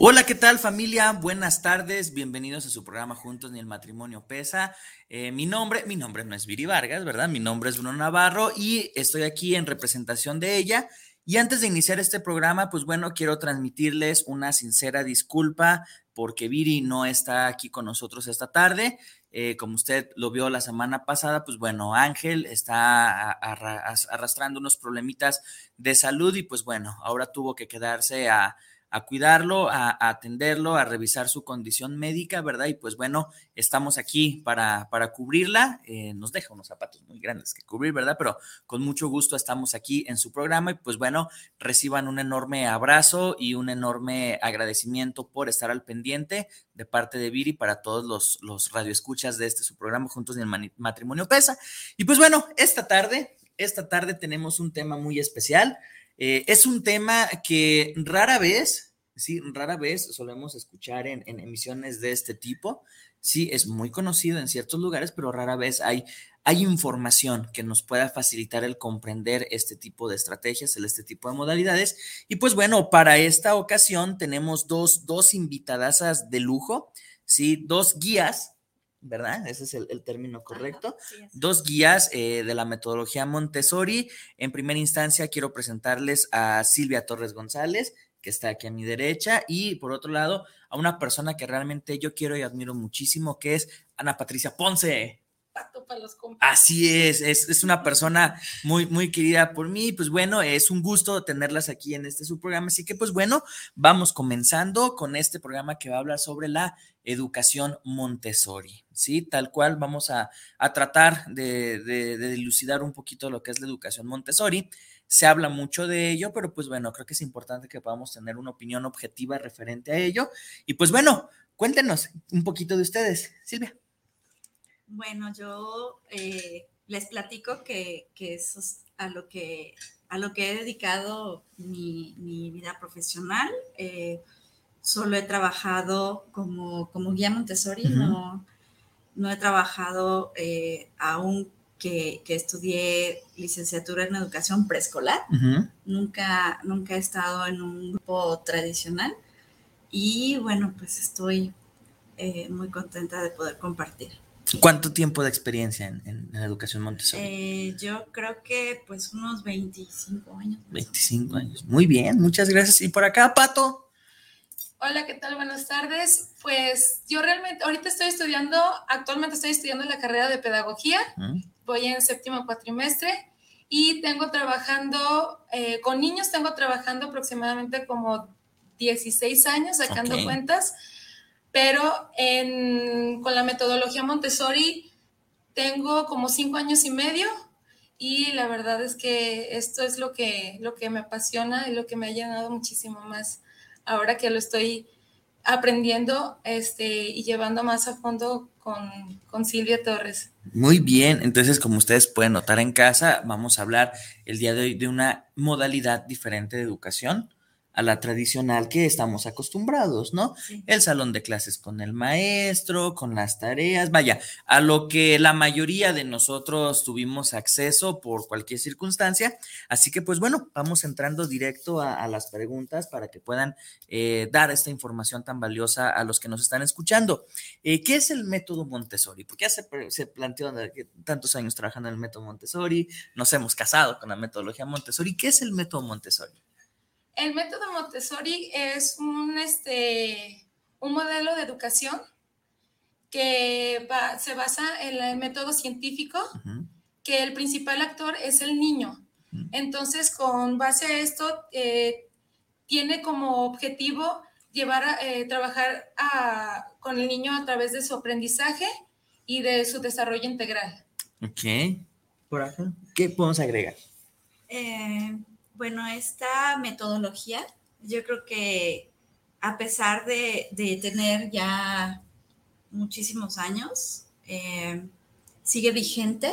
Hola, ¿qué tal familia? Buenas tardes, bienvenidos a su programa Juntos ni el matrimonio pesa. Eh, mi nombre, mi nombre no es Viri Vargas, ¿verdad? Mi nombre es Bruno Navarro y estoy aquí en representación de ella. Y antes de iniciar este programa, pues bueno, quiero transmitirles una sincera disculpa porque Viri no está aquí con nosotros esta tarde. Eh, como usted lo vio la semana pasada, pues bueno, Ángel está arrastrando unos problemitas de salud y pues bueno, ahora tuvo que quedarse a a cuidarlo, a, atenderlo, a revisar su condición médica, ¿verdad? Y pues bueno, estamos aquí para, para cubrirla. Eh, nos deja unos zapatos muy grandes que cubrir, ¿verdad? Pero con mucho gusto estamos aquí en su programa y pues bueno, reciban un enorme abrazo y un enorme agradecimiento por estar al pendiente de parte de Viri para todos los, los radioescuchas de este su programa Juntos en el Matrimonio Pesa. Y pues bueno, esta tarde, esta tarde tenemos un tema muy especial. Eh, es un tema que rara vez, sí, rara vez solemos escuchar en, emisiones de este tipo. Sí, es muy conocido en ciertos lugares, pero rara vez hay, hay información que nos pueda facilitar el comprender este tipo de estrategias, este tipo de modalidades. Y pues bueno, para esta ocasión tenemos dos, dos invitadasas de lujo, sí, dos guías ¿verdad? Ese es el, término correcto. Dos guías eh, de la metodología Montessori. En primera instancia, quiero presentarles a Silvia Torres González, que está aquí a mi derecha, y por otro lado, a una persona que realmente yo quiero y admiro muchísimo, que es Ana Patricia Ponce. Así es, es, una persona muy, muy querida por mí. Pues bueno, es un gusto tenerlas aquí en este su programa. Así que, pues bueno, vamos comenzando con este programa que va a hablar sobre la educación Montessori. Sí, tal cual vamos a, tratar de, de, dilucidar un poquito lo que es la educación Montessori. Se habla mucho de ello, pero pues bueno, creo que es importante que podamos tener una opinión objetiva referente a ello. Y pues bueno, cuéntenos un poquito de ustedes, Silvia. Bueno, yo eh, les platico que, eso es a lo que, a lo que he dedicado mi, vida profesional. Eh, solo he trabajado como, como guía Montessori, no, no he trabajado eh, aún que, estudié licenciatura en educación preescolar. nunca, nunca he estado en un grupo tradicional. Y bueno, pues estoy muy contenta de poder compartir. ¿Cuánto tiempo de experiencia en, educación Montessori? Eh, yo creo que pues unos 25 años. 25 años. Muy bien, muchas gracias. Y por acá, Pato. Hola, ¿qué tal? Buenas tardes. Pues yo realmente, ahorita estoy estudiando, actualmente estoy estudiando la carrera de pedagogía. Voy en séptimo cuatrimestre y tengo trabajando, eh, con niños tengo trabajando aproximadamente como 16 años, sacando cuentas pero con la metodología Montessori tengo como cinco años y medio y la verdad es que esto es lo que, lo que me apasiona y lo que me ha llenado muchísimo más ahora que lo estoy aprendiendo este, y llevando más a fondo con, con, Silvia Torres. Muy bien, entonces como ustedes pueden notar en casa, vamos a hablar el día de hoy de una modalidad diferente de educación a la tradicional que estamos acostumbrados, ¿no? El salón de clases con el maestro, con las tareas, vaya, a lo que la mayoría de nosotros tuvimos acceso por cualquier circunstancia. Así que, pues bueno, vamos entrando directo a, las preguntas para que puedan eh, dar esta información tan valiosa a los que nos están escuchando. Eh, ¿Qué es el método Montessori? Porque ya se, se planteó tantos años trabajando en el método Montessori, nos hemos casado con la metodología Montessori. ¿Qué es el método Montessori? El método Montessori es un, este, un modelo de educación que se basa en el método científico, que el principal actor es el niño. Entonces, con base a esto, eh, tiene como objetivo llevar a eh, trabajar con el niño a través de su aprendizaje y de su desarrollo integral. Ok. Por acá, ¿qué podemos agregar? Eh, bueno, esta metodología, yo creo que a pesar de, tener ya muchísimos años, eh, sigue vigente.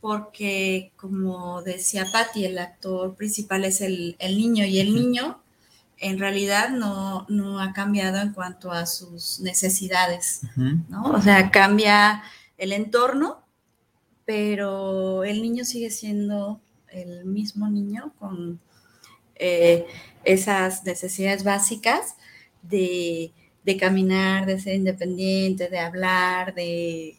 Porque, como decía Patti, el actor principal es el, niño y el niño en realidad no, ha cambiado en cuanto a sus necesidades, ¿no? O sea, cambia el entorno, pero el niño sigue siendo el mismo niño con eh, esas necesidades básicas de, caminar, de ser independiente, de hablar, de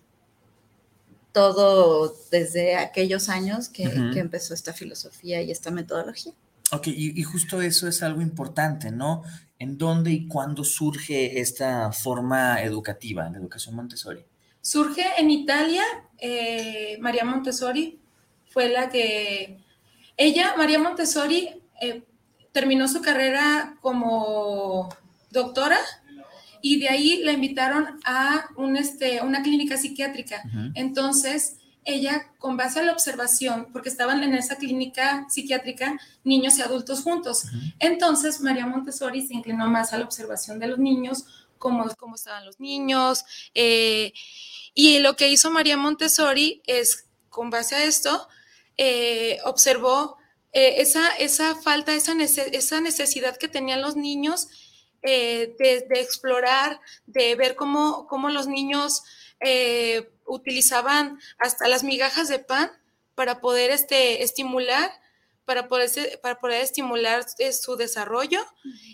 todo desde aquellos años que, que empezó esta filosofía y esta metodología. Ok, y, justo eso es algo importante, ¿no? ¿En dónde y cuándo surge esta forma educativa, la educación Montessori? Surge en Italia, eh, María Montessori fue la que, ella, María Montessori, eh, terminó su carrera como doctora y de ahí la invitaron a un, este, una clínica psiquiátrica. Entonces, ella, con base a la observación, porque estaban en esa clínica psiquiátrica niños y adultos juntos, entonces María Montessori se inclinó más a la observación de los niños, cómo, cómo estaban los niños, eh, y lo que hizo María Montessori es, con base a esto, eh, observó eh, esa, esa falta, esa, esa necesidad que tenían los niños de, de, explorar, de ver cómo, cómo los niños utilizaban hasta las migajas de pan para poder este, estimular para poder, para poder estimular eh, su desarrollo.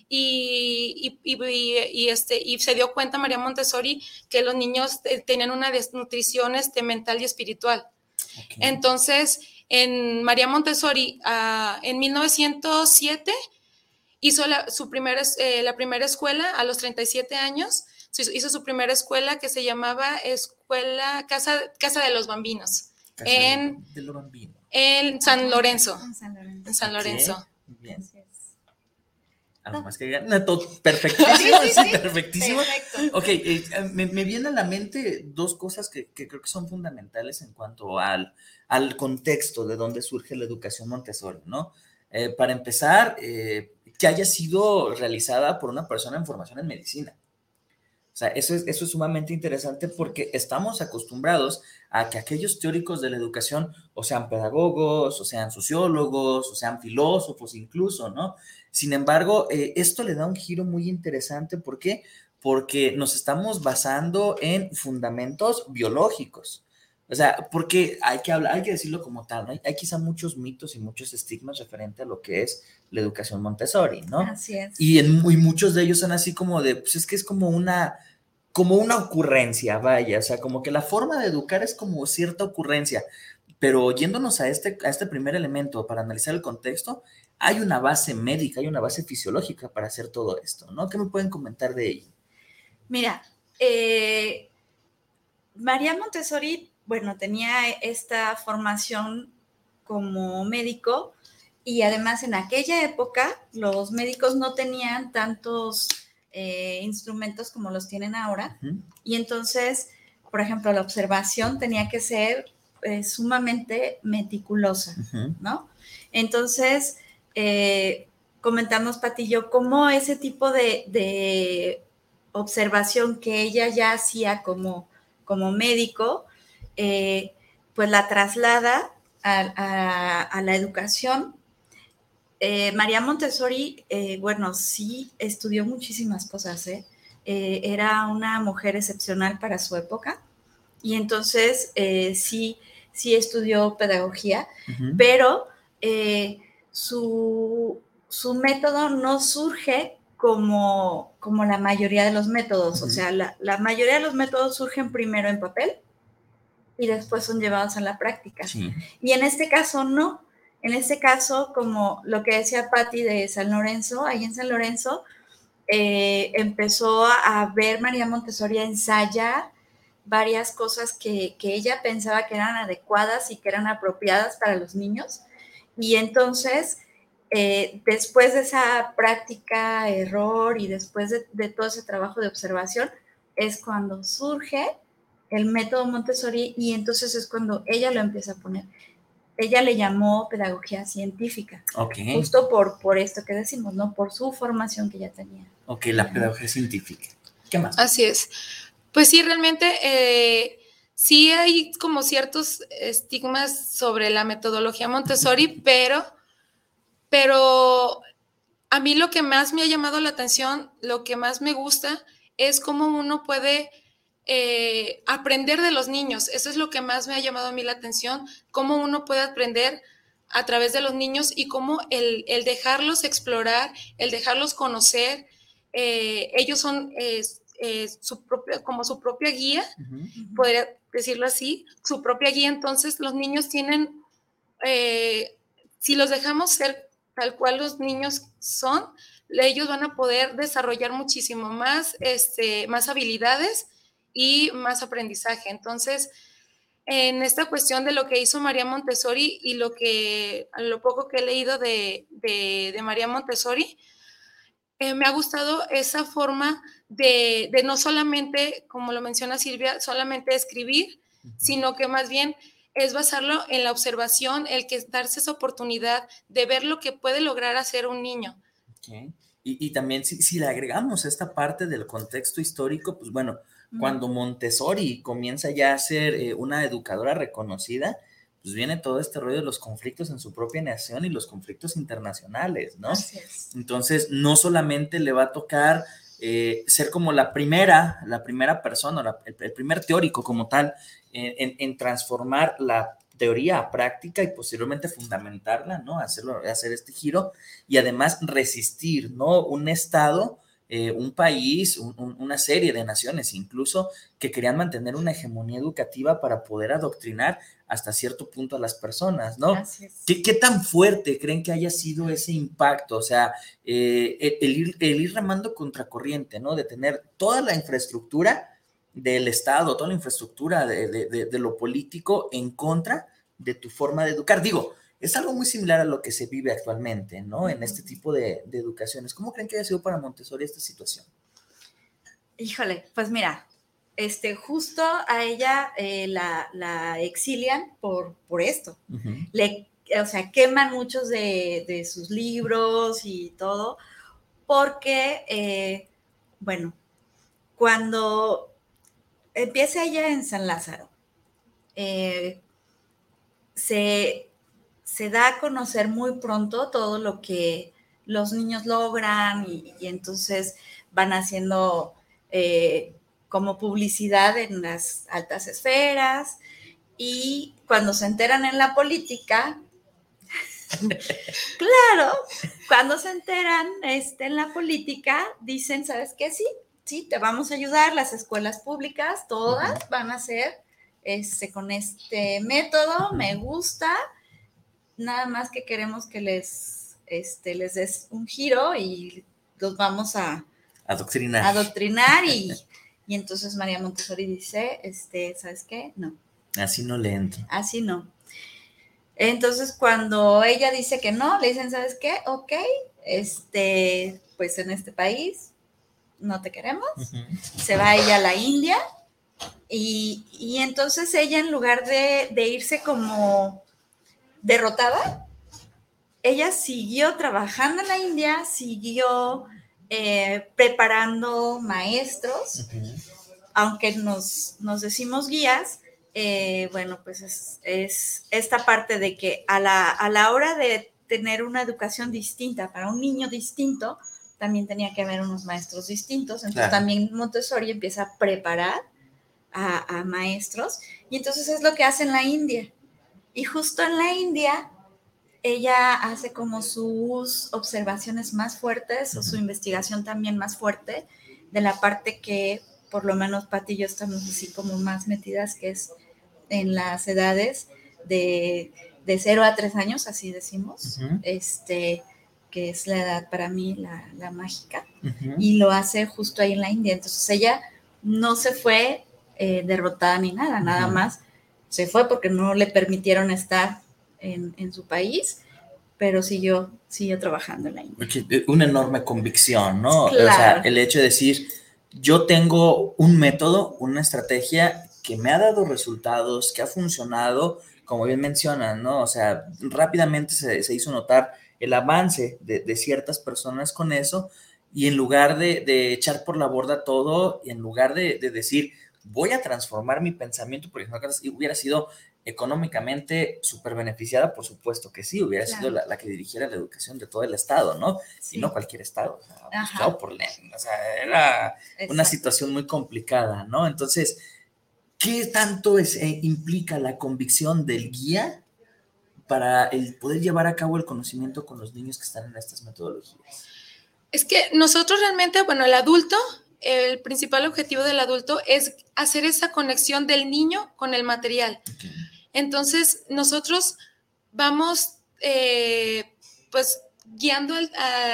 Y, y, este, y se dio cuenta María Montessori que los niños eh, tenían una desnutrición este, mental y espiritual. Entonces, en María Montessori, ah, en 1907, hizo la, su primera, eh, la primera escuela a los 37 años hizo su primera escuela que se llamaba Escuela Casa, Casa de los Bambinos. en, en San Lorenzo. En San Lorenzo. Bien. Algo más que digan. todo perfectísimo, perfectísimo. Ok, eh, me, me, vienen a la mente dos cosas que, que, creo que son fundamentales en cuanto al, al contexto de dónde surge la educación Montessori, ¿no? Eh, para empezar, eh, que haya sido realizada por una persona en formación en medicina. O sea, eso es, eso es sumamente interesante porque estamos acostumbrados a que aquellos teóricos de la educación, o sean pedagogos, o sean sociólogos, o sean filósofos incluso, ¿no? Sin embargo, eh, esto le da un giro muy interesante. ¿Por qué? Porque nos estamos basando en fundamentos biológicos. O sea, porque hay que hablar, hay que decirlo como tal, ¿no? Hay, quizá muchos mitos y muchos estigmas referente a lo que es la educación Montessori, ¿no? Así es. Y, en, muchos de ellos son así como de, pues es que es como una, como una ocurrencia, vaya, o sea, como que la forma de educar es como cierta ocurrencia, pero yéndonos a este, a este primer elemento para analizar el contexto, hay una base médica, hay una base fisiológica para hacer todo esto, ¿no? ¿Qué me pueden comentar de ello? Mira, eh, María Montessori bueno, tenía esta formación como médico y además en aquella época los médicos no tenían tantos eh, instrumentos como los tienen ahora. Y entonces, por ejemplo, la observación tenía que ser eh, sumamente meticulosa, ¿no? Entonces, eh, comentamos, Patillo, cómo ese tipo de, observación que ella ya hacía como, como médico, eh, pues la traslada a, la educación. Eh, María Montessori, eh, bueno, sí estudió muchísimas cosas, era una mujer excepcional para su época y entonces sí, sí estudió pedagogía, pero su, método no surge como, como la mayoría de los métodos, o sea, la, la, mayoría de los métodos surgen primero en papel y después son llevados a la práctica. Y en este caso no. En este caso, como lo que decía Patti de San Lorenzo, ahí en San Lorenzo, eh, empezó a ver María Montessori ensayar varias cosas que, ella pensaba que eran adecuadas y que eran apropiadas para los niños. Y entonces, eh, después de esa práctica, error y después de, de, todo ese trabajo de observación, es cuando surge el método Montessori y entonces es cuando ella lo empieza a poner. Ella le llamó pedagogía científica. Justo por, por esto que decimos, ¿no? Por su formación que ya tenía. Ok, la pedagogía científica. ¿Qué más? Así es. Pues sí, realmente eh, sí hay como ciertos estigmas sobre la metodología Montessori, pero, pero a mí lo que más me ha llamado la atención, lo que más me gusta, es cómo uno puede eh, aprender de los niños. Eso es lo que más me ha llamado a mí la atención, cómo uno puede aprender a través de los niños y cómo el, dejarlos explorar, el dejarlos conocer, eh, ellos son eh, su propia, como su propia guía, podría decirlo así, su propia guía, entonces los niños tienen, eh, si los dejamos ser tal cual los niños son, ellos van a poder desarrollar muchísimo más, este, más habilidades y más aprendizaje. Entonces, en esta cuestión de lo que hizo María Montessori y lo que, lo poco que he leído de, de, de María Montessori, eh, me ha gustado esa forma de, no solamente, como lo menciona Silvia, solamente escribir, sino que más bien es basarlo en la observación, el que darse esa oportunidad de ver lo que puede lograr hacer un niño. Y, también si, le agregamos esta parte del contexto histórico, pues bueno, cuando Montessori comienza ya a ser eh, una educadora reconocida, pues viene todo este rollo de los conflictos en su propia nación y los conflictos internacionales, ¿no? Entonces, no solamente le va a tocar eh, ser como la primera, la primera persona, el, primer teórico como tal, en, transformar la teoría a práctica y posiblemente fundamentarla, ¿no? Hacerlo, hacer este giro y además resistir, ¿no? Un Estado eh, un país, una serie de naciones incluso, que querían mantener una hegemonía educativa para poder adoctrinar hasta cierto punto a las personas, ¿no? ¿Qué, tan fuerte creen que haya sido ese impacto? O sea, eh, el, ir, el ir remando contracorriente, ¿no? De tener toda la infraestructura del Estado, toda la infraestructura de, de lo político en contra de tu forma de educar. Digo, es algo muy similar a lo que se vive actualmente, ¿no? En este tipo de, educaciones. ¿Cómo creen que haya sido para Montessori esta situación? Híjole, pues mira, este, justo a ella eh, la, exilian por, por esto. Le, o sea, queman muchos de, sus libros y todo, porque, eh, bueno, cuando empieza ella en San Lázaro, eh, se se da a conocer muy pronto todo lo que los niños logran y, entonces van haciendo eh, como publicidad en las altas esferas y cuando se enteran en la política, claro, cuando se enteran este, en la política, dicen, ¿sabes qué? Sí, sí, te vamos a ayudar, las escuelas públicas, todas van a ser este, con este método, me gusta, nada más que queremos que les, este, les des un giro y los vamos a adoctrinar. adoctrinar y, y entonces María Montessori dice, este, ¿sabes qué? No. Así no le entro. Así no. Entonces, cuando ella dice que no, le dicen, ¿sabes qué? Ok, este, pues en este país no te queremos. Se va ella a la India y, y entonces ella en lugar de, de irse como derrotada, ella siguió trabajando en la India, siguió eh, preparando maestros, aunque nos, nos, decimos guías, eh, bueno, pues es, esta parte de que a la, a la, hora de tener una educación distinta para un niño distinto, también tenía que haber unos maestros distintos. Entonces también Montessori empieza a preparar a, a maestros. Y entonces es lo que hace en la India y justo en la India, ella hace como sus observaciones más fuertes o su investigación también más fuerte de la parte que por lo menos Pati y yo estamos así como más metidas, que es en las edades de de 0 a 3 años, así decimos, este, que es la edad para mí, la, mágica, y lo hace justo ahí en la India. Entonces ella no se fue eh, derrotada ni nada, nada más se fue porque no le permitieron estar en, en su país, pero siguió, siguió trabajando en la India. Eh, una enorme convicción, ¿no? O sea, el hecho de decir, yo tengo un método, una estrategia que me ha dado resultados, que ha funcionado, como bien mencionan, ¿no? O sea, rápidamente se, se hizo notar el avance de, de, ciertas personas con eso y en lugar de, de, echar por la borda todo y en lugar de, de decir, voy a transformar mi pensamiento, porque si hubiera sido económicamente súper beneficiada, por supuesto que sí, hubiera sido la, que dirigiera la educación de todo el Estado, ¿no? Y no cualquier Estado, o sea, por o sea, era una situación muy complicada, ¿no? Entonces, ¿qué tanto es, eh, implica la convicción del guía para el poder llevar a cabo el conocimiento con los niños que están en estas metodologías? Es que nosotros realmente, bueno, el adulto el principal objetivo del adulto es hacer esa conexión del niño con el material. Entonces, nosotros vamos, eh, pues, guiando,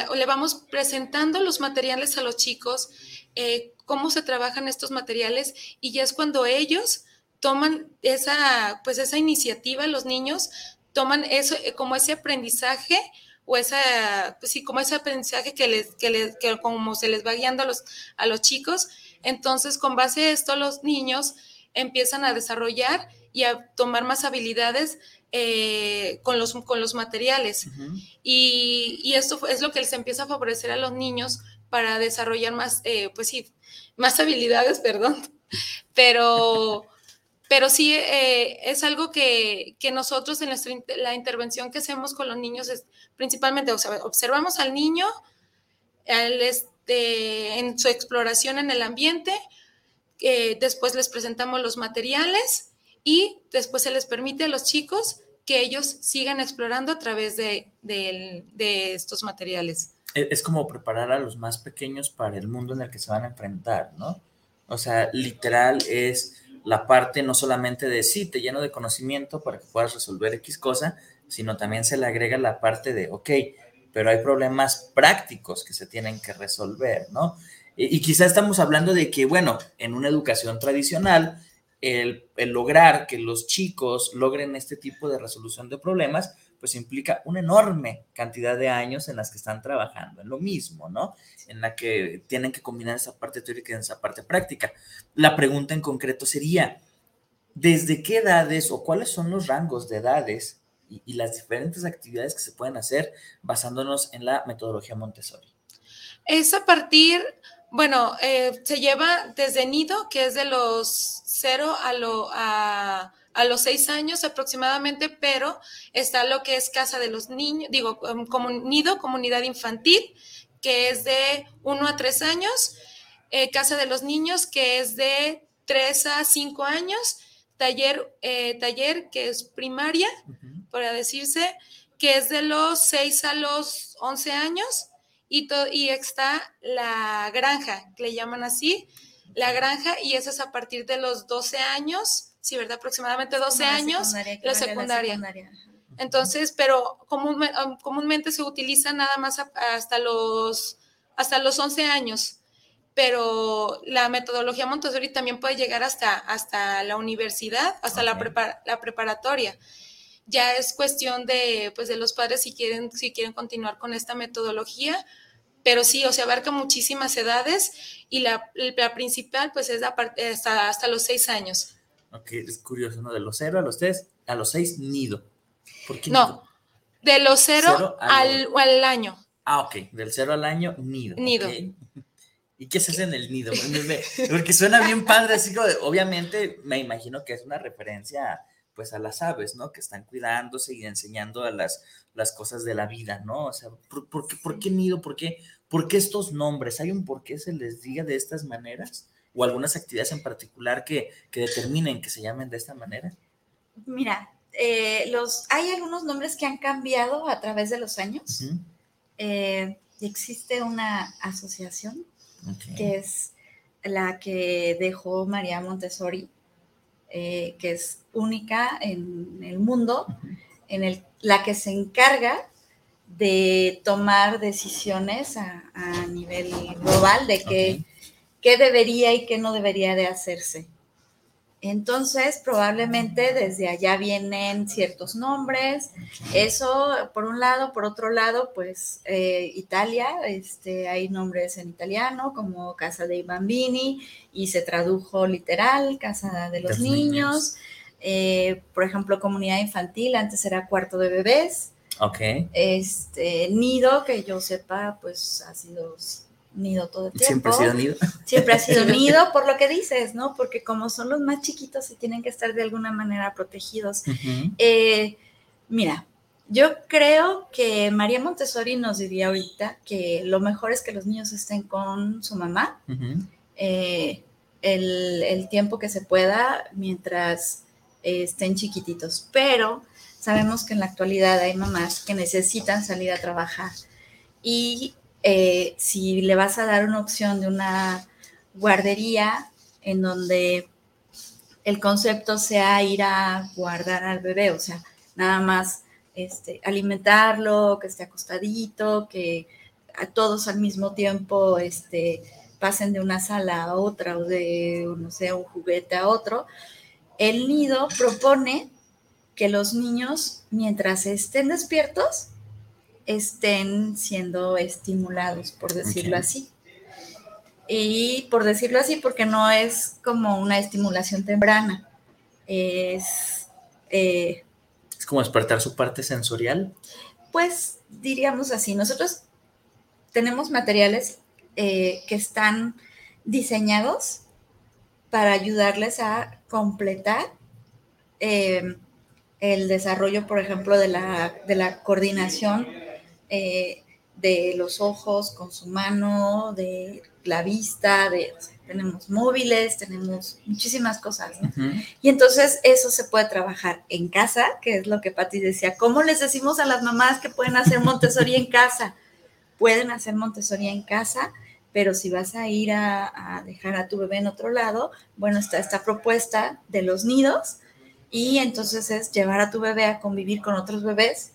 o le vamos presentando los materiales a los chicos, eh, cómo se trabajan estos materiales, y ya es cuando ellos toman esa, pues, esa iniciativa, los niños toman eso eh, como ese aprendizaje o esa, pues sí, como ese aprendizaje que les, que les, que como se les va guiando a los, a los chicos. Entonces, con base a esto, los niños empiezan a desarrollar y a tomar más habilidades eh, con, los, con los materiales. y, y, esto es lo que les empieza a favorecer a los niños para desarrollar más, eh, pues sí, más habilidades, perdón. Pero pero sí eh, es algo que, nosotros en la intervención que hacemos con los niños es principalmente, observamos al niño este, en su exploración en el ambiente, eh, después les presentamos los materiales y después se les permite a los chicos que ellos sigan explorando a través de, de estos materiales. Es como preparar a los más pequeños para el mundo en el que se van a enfrentar, ¿no? O sea, literal es la parte no solamente de sí, te lleno de conocimiento para que puedas resolver X cosa, sino también se le agrega la parte de, ok, pero hay problemas prácticos que se tienen que resolver, ¿no? Y, y quizá estamos hablando de que, bueno, en una educación tradicional, el, el, lograr que los chicos logren este tipo de resolución de problemas, pues implica una enorme cantidad de años en las que están trabajando en lo mismo, ¿no? En la que tienen que combinar esa parte teórica y esa parte práctica. La pregunta en concreto sería, ¿desde qué edades o cuáles son los rangos de edades y, las diferentes actividades que se pueden hacer basándonos en la metodología Montessori? Es a partir, bueno, eh, se lleva desde nido, que es de los cero a, lo, a a los seis años aproximadamente, pero está lo que es casa de los niños, digo, um, como nido, comunidad infantil, que es de uno a tres años, eh, casa de los niños, que es de tres a cinco años, taller, eh, taller que es primaria, para decirse, que es de los seis a los once años, y, y está la granja, que le llaman así, la granja, y eso es a partir de los 12 años sí, ¿verdad? Aproximadamente 12 años la secundaria. Entonces, pero um, comúnmente se utiliza nada más hasta los, hasta los 11 años, pero la metodología Montessori también puede llegar hasta, hasta la universidad, hasta la, la preparatoria ya es cuestión de, pues, de los padres si quieren, si quieren continuar con esta metodología, pero sí, o sea, abarca muchísimas edades y la, la principal, pues, es hasta, hasta los seis años. Ok, es curioso, ¿no? De los cero a los tres, a los seis, nido. ¿Por qué no, de los cero, al, al, año. Ah, ok, del cero al año, nido. Nido. ¿Y qué se hace en el nido? Porque suena bien padre, así como obviamente me imagino que es una referencia pues a las aves, ¿no? Que están cuidándose y enseñando a las, las cosas de la vida, ¿no? O sea, ¿por, por, qué, ¿por qué nido? ¿Por qué, ¿Por qué estos nombres? ¿Hay un por qué se les diga de estas maneras? O algunas actividades en particular que, que determinen que se llamen de esta manera? Mira, eh, los, hay algunos nombres que han cambiado a través de los años. Eh, existe una asociación que es la que dejó María Montessori, eh, que es única en el mundo. en el, la que se encarga de tomar decisiones a, nivel global de qué, qué debería y qué no debería de hacerse. Entonces, probablemente desde allá vienen ciertos nombres. Eso, por un lado, por otro lado, pues eh, Italia, este, hay nombres en italiano como Casa dei Bambini y se tradujo literal, Casa de los, Niños. Eh, por ejemplo, comunidad infantil, antes era cuarto de bebés. Ok. Este, nido, que yo sepa, pues ha sido nido todo el tiempo. Siempre ha sido nido. Siempre ha sido nido, por lo que dices, ¿no? Porque como son los más chiquitos y tienen que estar de alguna manera protegidos. Eh, mira, yo creo que María Montessori nos diría ahorita que lo mejor es que los niños estén con su mamá eh, el, el, tiempo que se pueda mientras estén chiquititos. Pero sabemos que en la actualidad hay mamás que necesitan salir a trabajar y eh, si le vas a dar una opción de una guardería en donde el concepto sea ir a guardar al bebé, o sea, nada más este, alimentarlo, que esté acostadito, que a todos al mismo tiempo este, pasen de una sala a otra o de, no sé, un juguete a otro. El nido propone que los niños, mientras estén despiertos, estén siendo estimulados, por decirlo así. Y por decirlo así, porque no es como una estimulación temprana, es... Eh, es como despertar su parte sensorial. Pues diríamos así, nosotros tenemos materiales eh, que están diseñados para ayudarles a completar eh, el desarrollo, por ejemplo, de la, de la coordinación eh, de los ojos con su mano, de la vista, de, tenemos móviles, tenemos muchísimas cosas. Y entonces eso se puede trabajar en casa, que es lo que Patti decía. ¿Cómo les decimos a las mamás que pueden hacer Montessori en casa? Pueden hacer Montessori en casa, pero si vas a ir a, dejar a tu bebé en otro lado, bueno, está esta propuesta de los nidos y entonces es llevar a tu bebé a convivir con otros bebés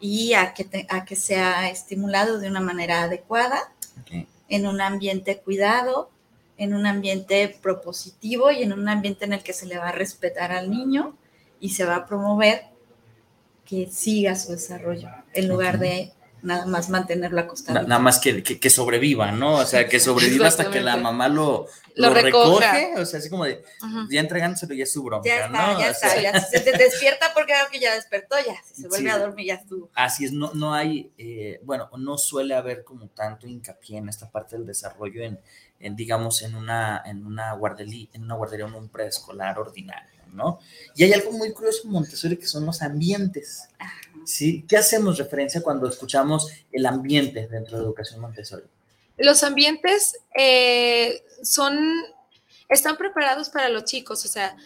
y a que, a que sea estimulado de una manera adecuada, en un ambiente cuidado, en un ambiente propositivo y en un ambiente en el que se le va a respetar al niño y se va a promover que siga su desarrollo, en lugar de nada más mantenerlo acostado. nada más que, que, sobreviva, ¿no? O sea, que sobreviva hasta que la mamá lo, lo, recoge. O sea, así como de, ya entregándoselo, ya es su bronca, ya está, Ya está, ya se te despierta porque creo que ya despertó, ya, si se vuelve a dormir, ya estuvo. Así es, no, no hay, eh, bueno, no suele haber como tanto hincapié en esta parte del desarrollo en, en digamos, en una, en una guardería, en una guardería o un preescolar ordinario, ¿no? Y hay algo muy curioso en Montessori que son los ambientes. ¿Sí? ¿Qué hacemos referencia cuando escuchamos el ambiente dentro de educación Montessori? Los ambientes eh, son, están preparados para los chicos, o sea,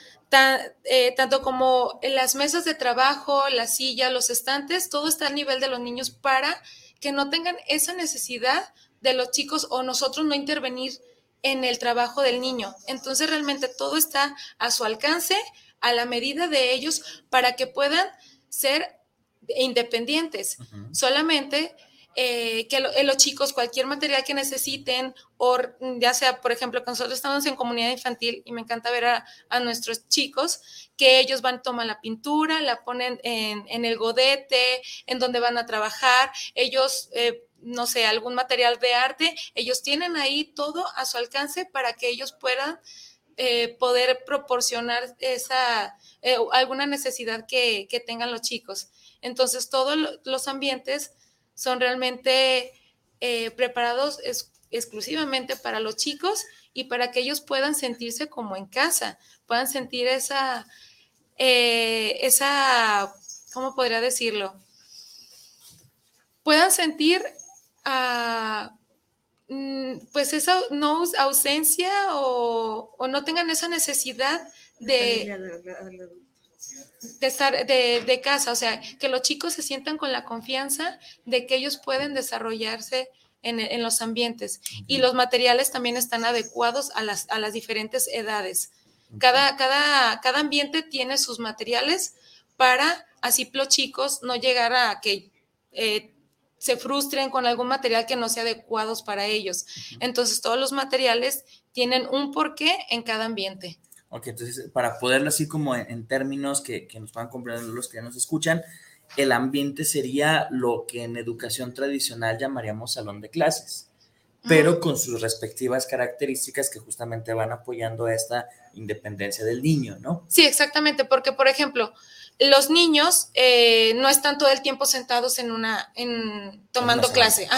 eh, tanto como las mesas de trabajo, la silla, los estantes, todo está a nivel de los niños para que no tengan esa necesidad de los chicos o nosotros no intervenir en el trabajo del niño. Entonces realmente todo está a su alcance, a la medida de ellos, para que puedan ser independientes. Solamente eh, que eh, los chicos cualquier material que necesiten, o ya sea, por ejemplo, que nosotros estamos en comunidad infantil y me encanta ver a, nuestros chicos, que ellos van, toman la pintura, la ponen en, el godete, en donde van a trabajar, ellos... Eh, no sé, algún material de arte, ellos tienen ahí todo a su alcance para que ellos puedan poder proporcionar esa, alguna necesidad que, que, tengan los chicos. Entonces, todos los ambientes son realmente eh, preparados exclusivamente para los chicos y para que ellos puedan sentirse como en casa, puedan sentir esa, eh, esa, ¿cómo podría decirlo? Puedan sentir ah, pues esa no ausencia o, o, no tengan esa necesidad de, de estar de, casa, o sea, que los chicos se sientan con la confianza de que ellos pueden desarrollarse en, los ambientes. Y los materiales también están adecuados a las, a las diferentes edades. Cada, cada, cada ambiente tiene sus materiales para así los chicos no llegar a que eh, se frustren con algún material que no sea adecuado para ellos. Entonces, todos los materiales tienen un porqué en cada ambiente. Ok, entonces, para poderlo así como en, términos que, que, nos puedan comprender los que nos escuchan, el ambiente sería lo que en educación tradicional llamaríamos salón de clases, pero con sus respectivas características que justamente van apoyando esta independencia del niño, ¿no? Sí, exactamente, porque por ejemplo, los niños eh, no están todo el tiempo sentados en una, en tomando clase,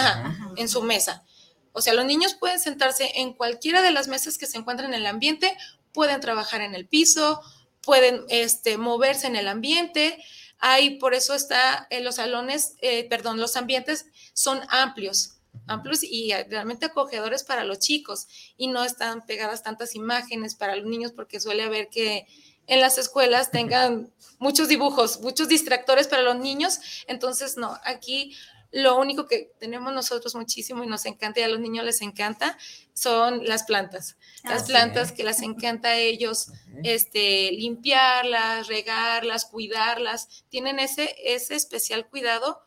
en su mesa. O sea, los niños pueden sentarse en cualquiera de las mesas que se encuentran en el ambiente, pueden trabajar en el piso, pueden este, moverse en el ambiente. Hay, por eso está en los salones, eh, perdón, los ambientes son amplios, amplios y realmente acogedores para los chicos y no están pegadas tantas imágenes para los niños porque suele haber que en las escuelas tengan muchos dibujos, muchos distractores para los niños. Entonces, no, aquí lo único que tenemos nosotros muchísimo y nos encanta y a los niños les encanta son las plantas. Las plantas que les encanta a ellos este, limpiarlas, regarlas, cuidarlas. Tienen ese, ese especial cuidado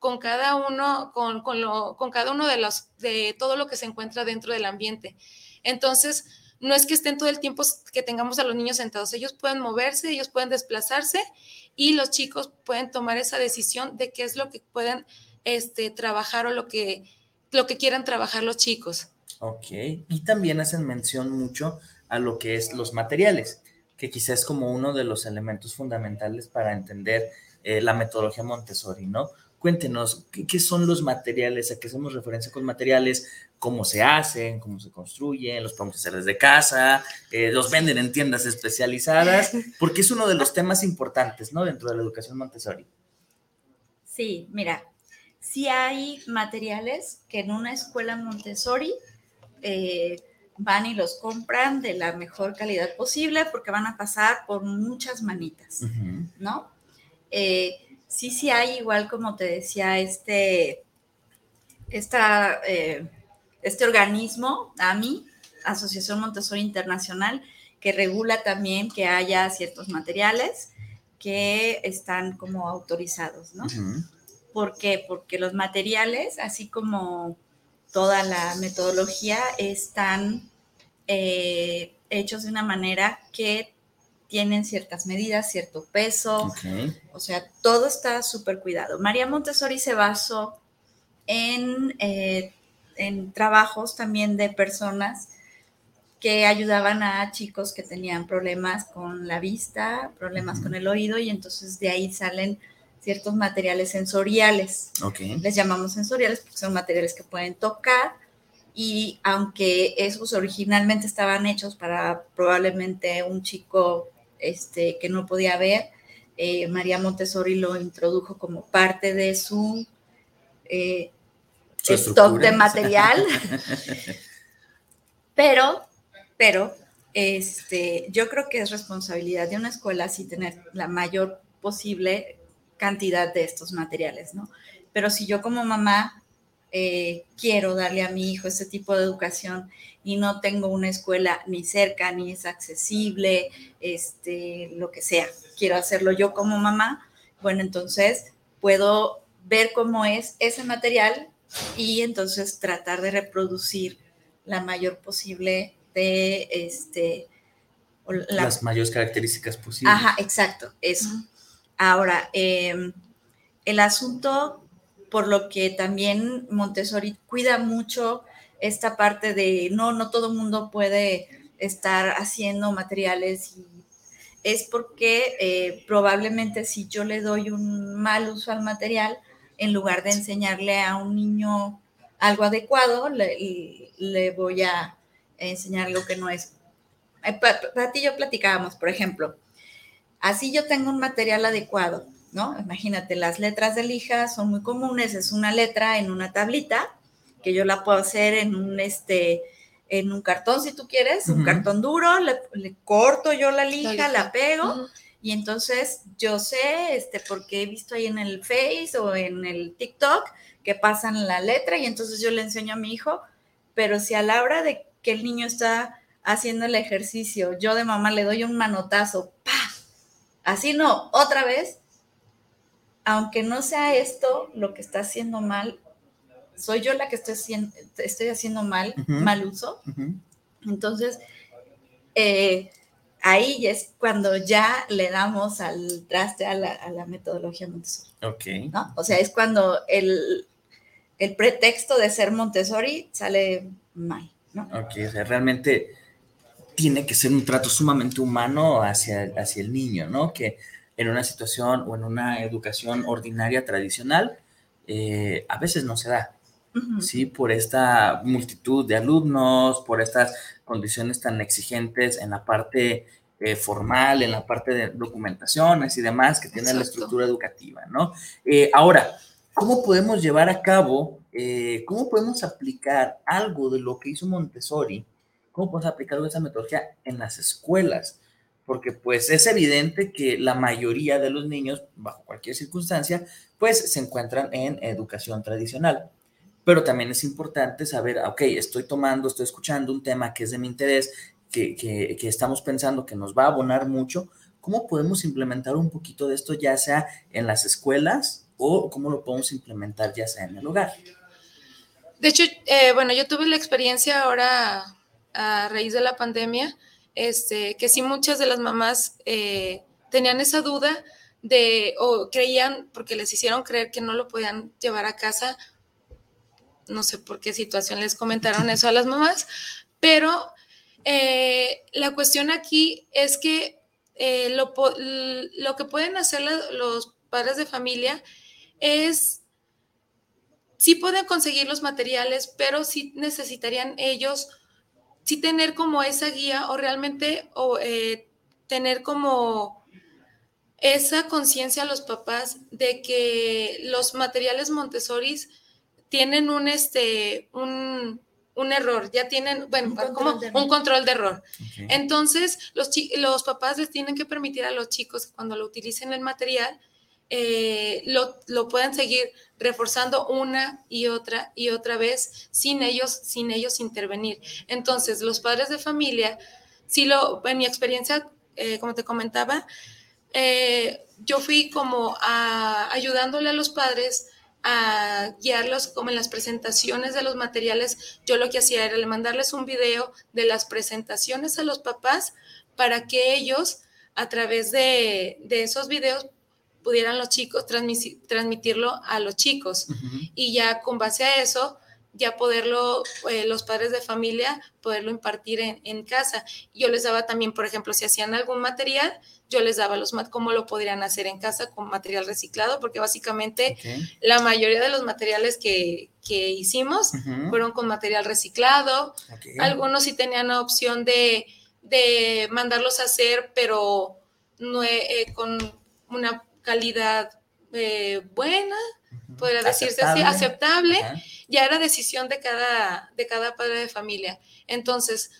con cada uno, con, con, lo, con cada uno de los, de todo lo que se encuentra dentro del ambiente. Entonces, no es que estén todo el tiempo que tengamos a los niños sentados, ellos pueden moverse, ellos pueden desplazarse y los chicos pueden tomar esa decisión de qué es lo que pueden este, trabajar o lo que, lo que quieran trabajar los chicos. Ok, y también hacen mención mucho a lo que es los materiales, que quizás es como uno de los elementos fundamentales para entender eh, la metodología Montessori, ¿no? Cuéntenos, ¿qué, son los materiales? ¿A qué hacemos referencia con materiales? ¿Cómo se hacen? ¿Cómo se construyen? ¿Los podemos hacer desde casa? Eh, ¿Los venden en tiendas especializadas? Porque es uno de los temas importantes, ¿no? Dentro de la educación Montessori. Sí, mira, sí hay materiales que en una escuela Montessori eh, van y los compran de la mejor calidad posible porque van a pasar por muchas manitas, ¿no? Eh, sí, sí hay, igual como te decía, este, esta, eh, este organismo, AMI, Asociación Montessori Internacional, que regula también que haya ciertos materiales que están como autorizados, ¿no? ¿Por qué? Porque los materiales, así como toda la metodología, están eh, hechos de una manera que tienen ciertas medidas, cierto peso, o sea, todo está súper cuidado. María Montessori se basó en, eh, en trabajos también de personas que ayudaban a chicos que tenían problemas con la vista, problemas con el oído, y entonces de ahí salen ciertos materiales sensoriales. Les llamamos sensoriales porque son materiales que pueden tocar y aunque esos originalmente estaban hechos para probablemente un chico este, que no podía ver, eh, María Montessori lo introdujo como parte de su, eh, stock de material. pero, pero, este, yo creo que es responsabilidad de una escuela así tener la mayor posible cantidad de estos materiales, ¿no? Pero si yo como mamá eh, quiero darle a mi hijo este tipo de educación y no tengo una escuela ni cerca, ni es accesible, este, lo que sea, quiero hacerlo yo como mamá, bueno, entonces puedo ver cómo es ese material y entonces tratar de reproducir la mayor posible de este las mayores características posibles. Ajá, exacto, eso. Ahora, em, el asunto por lo que también Montessori cuida mucho esta parte de no, no todo el mundo puede estar haciendo materiales y es porque eh, probablemente si yo le doy un mal uso al material, en lugar de enseñarle a un niño algo adecuado, le, voy a enseñar lo que no es. Eh, para ti yo platicábamos, por ejemplo, así yo tengo un material adecuado, ¿no? Imagínate, las letras de lija son muy comunes, es una letra en una tablita, que yo la puedo hacer en un, este, en un cartón si tú quieres, un cartón duro, le, corto yo la lija, la pego, y entonces yo sé, este, porque he visto ahí en el Face o en el TikTok que pasan la letra y entonces yo le enseño a mi hijo, pero si a la hora de que el niño está haciendo el ejercicio, yo de mamá le doy un manotazo, ¡pa! Así no, otra vez, aunque no sea esto lo que está haciendo mal, soy yo la que estoy haciendo, estoy haciendo mal, mal uso. Entonces, eh, ahí es cuando ya le damos al traste a la, metodología Montessori. Ok. ¿no? O sea, es cuando el, el, pretexto de ser Montessori sale mal, ¿no? Ok, o sea, realmente tiene que ser un trato sumamente humano hacia, hacia el niño, ¿no? Que en una situación o en una educación ordinaria tradicional, eh, a veces no se da. ¿sí? Por esta multitud de alumnos, por estas condiciones tan exigentes en la parte eh, formal, en la parte de documentaciones y demás que tiene la estructura educativa, ¿no? Eh, ahora, ¿cómo podemos llevar a cabo, eh, cómo podemos aplicar algo de lo que hizo Montessori? ¿Cómo podemos aplicar esa metodología en las escuelas? Porque pues es evidente que la mayoría de los niños, bajo cualquier circunstancia, pues se encuentran en educación tradicional pero también es importante saber, ah, ok, estoy tomando, estoy escuchando un tema que es de mi interés, que, que, que, estamos pensando que nos va a abonar mucho, ¿cómo podemos implementar un poquito de esto ya sea en las escuelas o cómo lo podemos implementar ya sea en el hogar? De hecho, eh, bueno, yo tuve la experiencia ahora a raíz de la pandemia, este, que sí muchas de las mamás eh, tenían esa duda de, o creían, porque les hicieron creer que no lo podían llevar a casa. No sé por qué situación les comentaron eso a las mamás, pero eh, la cuestión aquí es que eh, lo, lo, que pueden hacer los padres de familia es, sí pueden conseguir los materiales, pero sí necesitarían ellos, sí tener como esa guía o realmente o, eh, tener como esa conciencia a los papás de que los materiales Montessori tienen un, este, un, error, ya tienen, bueno, un como un control de error. Entonces, los, los papás les tienen que permitir a los chicos que cuando lo utilicen el material, eh, lo, lo, puedan seguir reforzando una y otra y otra vez sin ellos, sin ellos intervenir. Entonces, los padres de familia, si lo, en mi experiencia, eh, como te comentaba, eh, yo fui como ayudándole a los padres a guiarlos como en las presentaciones de los materiales, yo lo que hacía era mandarles un video de las presentaciones a los papás para que ellos a través de, esos videos pudieran los chicos transmitirlo a los chicos. Y ya con base a eso ya poderlo, eh, los padres de familia, poderlo impartir en, en, casa. Yo les daba también, por ejemplo, si hacían algún material, yo les daba los cómo lo podrían hacer en casa con material reciclado, porque básicamente la mayoría de los materiales que, que hicimos fueron con material reciclado. Algunos sí tenían la opción de, de mandarlos a hacer, pero no, eh, con una calidad eh, buena, podría decirse así, aceptable. Ya era decisión de cada, de cada padre de familia. Entonces,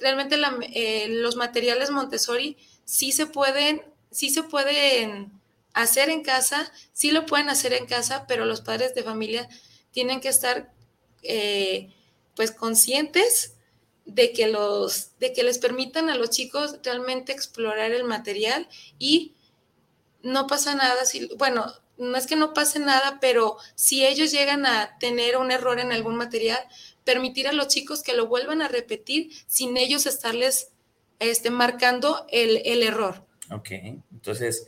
realmente eh, los materiales Montessori sí se pueden, sí se pueden hacer en casa, sí lo pueden hacer en casa, pero los padres de familia tienen que estar eh, pues conscientes de que los, de que les permitan a los chicos realmente explorar el material y no pasa nada si, bueno, no es que no pase nada, pero si ellos llegan a tener un error en algún material, permitir a los chicos que lo vuelvan a repetir sin ellos estarles este, marcando el, el error. Ok, entonces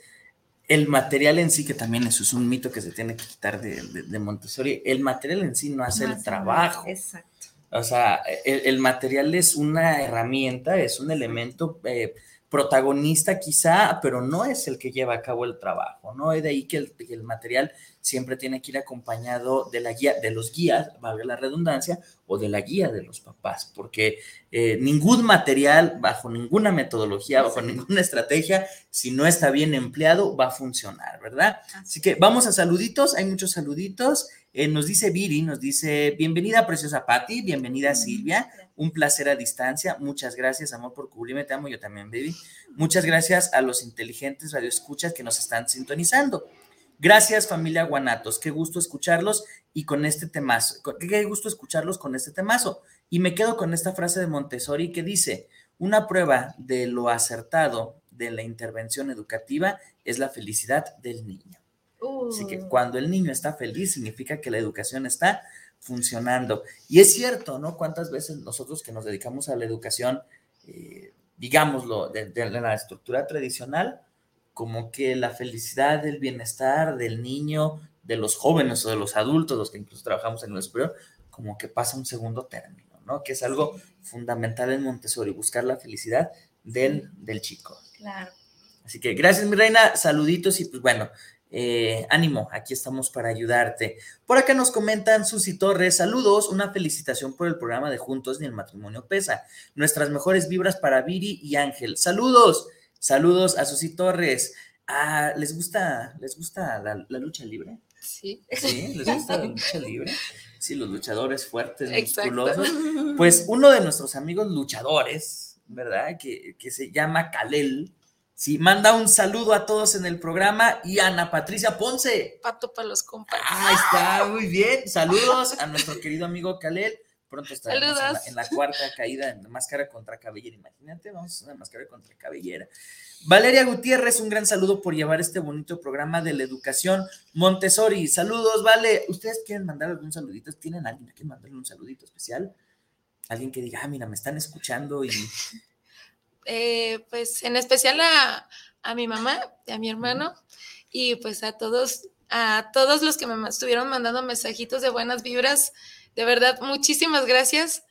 el material en sí, que también eso es un mito que se tiene que quitar de, de, Montessori, el material en sí no hace el trabajo. Exacto. O sea, el, el, material es una herramienta, es un elemento eh, protagonista quizá, pero no es el que lleva a cabo el trabajo, ¿no? Es de ahí que el, el, material siempre tiene que ir acompañado de la guía, de los guías, valga la redundancia, o de la guía de los papás, porque eh, ningún material, bajo ninguna metodología, bajo ninguna estrategia, si no está bien empleado, va a funcionar, ¿verdad? Así que vamos a saluditos, hay muchos saluditos. Eh, nos dice Viri, nos dice, bienvenida preciosa Patti, bienvenida Silvia, un placer a distancia, muchas gracias amor por cubrirme, te amo yo también, baby. Muchas gracias a los inteligentes radioescuchas que nos están sintonizando. Gracias familia Guanatos, qué gusto escucharlos y con este temazo, qué gusto escucharlos con este temazo. Y me quedo con esta frase de Montessori que dice, una prueba de lo acertado de la intervención educativa es la felicidad del niño. Así que cuando el niño está feliz, significa que la educación está funcionando. Y es cierto, ¿no? ¿Cuántas veces nosotros que nos dedicamos a la educación, eh, digámoslo, de, la estructura tradicional, como que la felicidad, el bienestar del niño, de los jóvenes o de los adultos, los que incluso trabajamos en el superior, como que pasa un segundo término, ¿no? Que es algo fundamental en Montessori, buscar la felicidad del, del chico. Claro. Así que gracias, mi reina, saluditos y pues bueno, eh, ánimo, aquí estamos para ayudarte. Por acá nos comentan Susi Torres, saludos, una felicitación por el programa de Juntos ni el matrimonio pesa. Nuestras mejores vibras para Viri y Ángel. Saludos, saludos a Susi Torres. Ah, ¿Les gusta, les gusta la, lucha libre? Sí. Sí, ¿les gusta la lucha libre? Sí, los luchadores fuertes, musculosos. Pues uno de nuestros amigos luchadores, ¿verdad? Que, que se llama Kalel Sí, manda un saludo a todos en el programa y Ana Patricia Ponce. Pato para los compañeros. Ahí está, muy bien. Saludos a nuestro querido amigo Kalel. Pronto estaremos en la, cuarta caída en máscara contra cabellera. Imagínate, vamos a hacer una máscara contra cabellera. Valeria Gutiérrez, un gran saludo por llevar este bonito programa de la educación Montessori. Saludos, Vale. ¿Ustedes quieren mandar algún saludito? ¿Tienen alguien que mandarle un saludito especial? Alguien que diga, ah, mira, me están escuchando y eh, pues en especial a, mi mamá y a mi hermano y pues a todos, a todos los que me estuvieron mandando mensajitos de buenas vibras. De verdad, muchísimas gracias.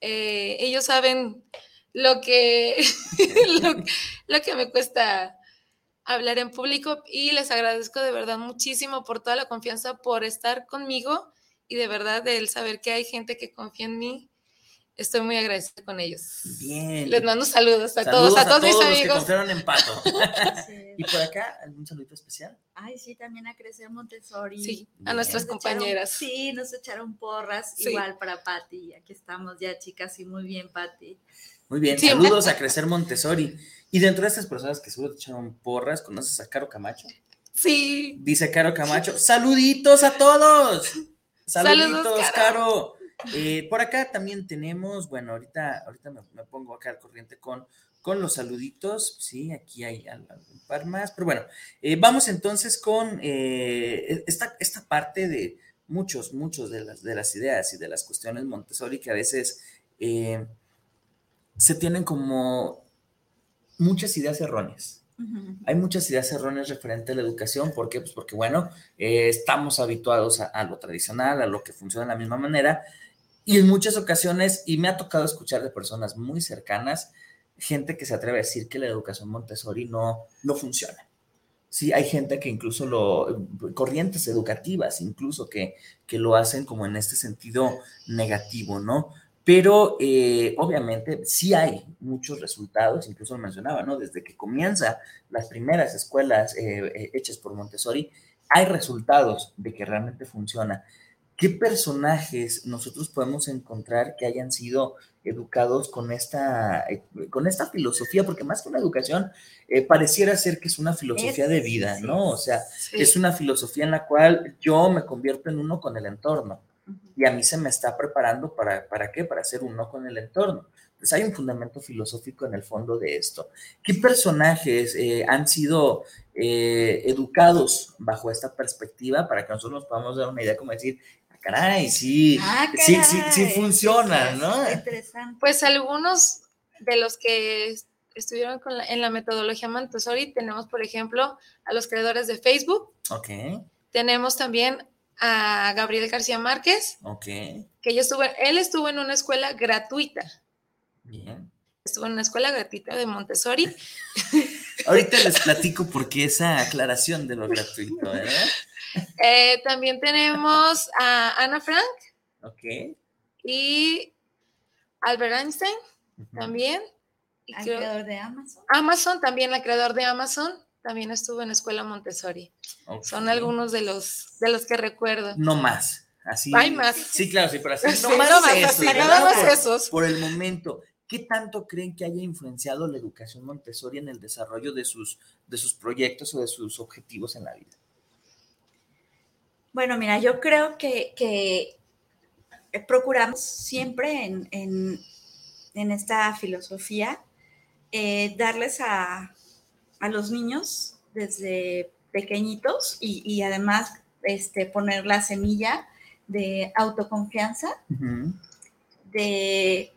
Eh, ellos saben lo que, lo, que me cuesta hablar en público y les agradezco de verdad muchísimo por toda la confianza, por estar conmigo y de verdad el saber que hay gente que confía en mí Estoy muy agradecida con ellos. Bien. Les mando saludos a todos, a todos, mis amigos. que en Pato. ¿Y por acá algún saludito especial? Ay, sí, también a Crecer Montessori. Sí, a nuestras compañeras. sí, nos echaron porras, igual para Patti. Aquí estamos ya, chicas, y muy bien, Patti. Muy bien, saludos a Crecer Montessori. Y dentro de estas personas que seguro te echaron porras, ¿conoces a Caro Camacho? Sí. Dice Caro Camacho, saluditos a todos. Saluditos, Caro. Eh, por acá también tenemos, bueno, ahorita, ahorita me, pongo acá al corriente con, con los saluditos, sí, aquí hay un par más, pero bueno, eh, vamos entonces con eh, esta, esta parte de muchos, muchos de las, de las ideas y de las cuestiones Montessori que a veces se tienen como muchas ideas erróneas. Hay muchas ideas erróneas referente a la educación. ¿Por qué? Pues porque, bueno, estamos habituados a, a, lo tradicional, a lo que funciona de la misma manera, y en muchas ocasiones, y me ha tocado escuchar de personas muy cercanas, gente que se atreve a decir que la educación Montessori no, no funciona. Sí, hay gente que incluso lo, corrientes educativas, incluso que, que lo hacen como en este sentido negativo, ¿no? Pero eh, obviamente sí hay muchos resultados, incluso lo mencionaba, ¿no? Desde que comienza las primeras escuelas eh, eh, hechas por Montessori, hay resultados de que realmente funciona. ¿Qué personajes nosotros podemos encontrar que hayan sido educados con esta, eh, con esta filosofía? Porque más que una educación, eh, pareciera ser que es una filosofía de vida, ¿no? O sea, es una filosofía en la cual yo me convierto en uno con el entorno y a mí se me está preparando para, ¿para qué? Para ser uno con el entorno. Pues hay un fundamento filosófico en el fondo de esto. ¿Qué personajes eh, han sido educados bajo esta perspectiva para que nosotros nos podamos dar una idea como decir, caray, sí, ah, sí, sí, sí funciona, ¿no? Interesante. Pues algunos de los que estuvieron en la metodología Montessori, tenemos, por ejemplo, a los creadores de Facebook. Ok. Tenemos también a Gabriel García Márquez. Ok. Que yo estuve, él estuvo en una escuela gratuita. Bien. Estuvo en una escuela gratuita de Montessori. Ahorita les platico por qué esa aclaración de lo gratuito, ¿verdad? Eh, también tenemos a Ana Frank. Ok. Y Albert Einstein también. Y creador de Amazon. Amazon, también la creador de Amazon, también estuvo en Escuela Montessori. Son algunos de los, de los que recuerdo. No más. Así, Hay más. Sí, claro, sí, pero así. No más, esos, por, el momento. ¿Qué tanto creen que haya influenciado la educación Montessori en el desarrollo de sus, de sus proyectos o de sus objetivos en la vida? Bueno, mira, yo creo que, procuramos siempre en, esta filosofía eh, darles a, los niños desde pequeñitos y, además este, poner la semilla de autoconfianza, de,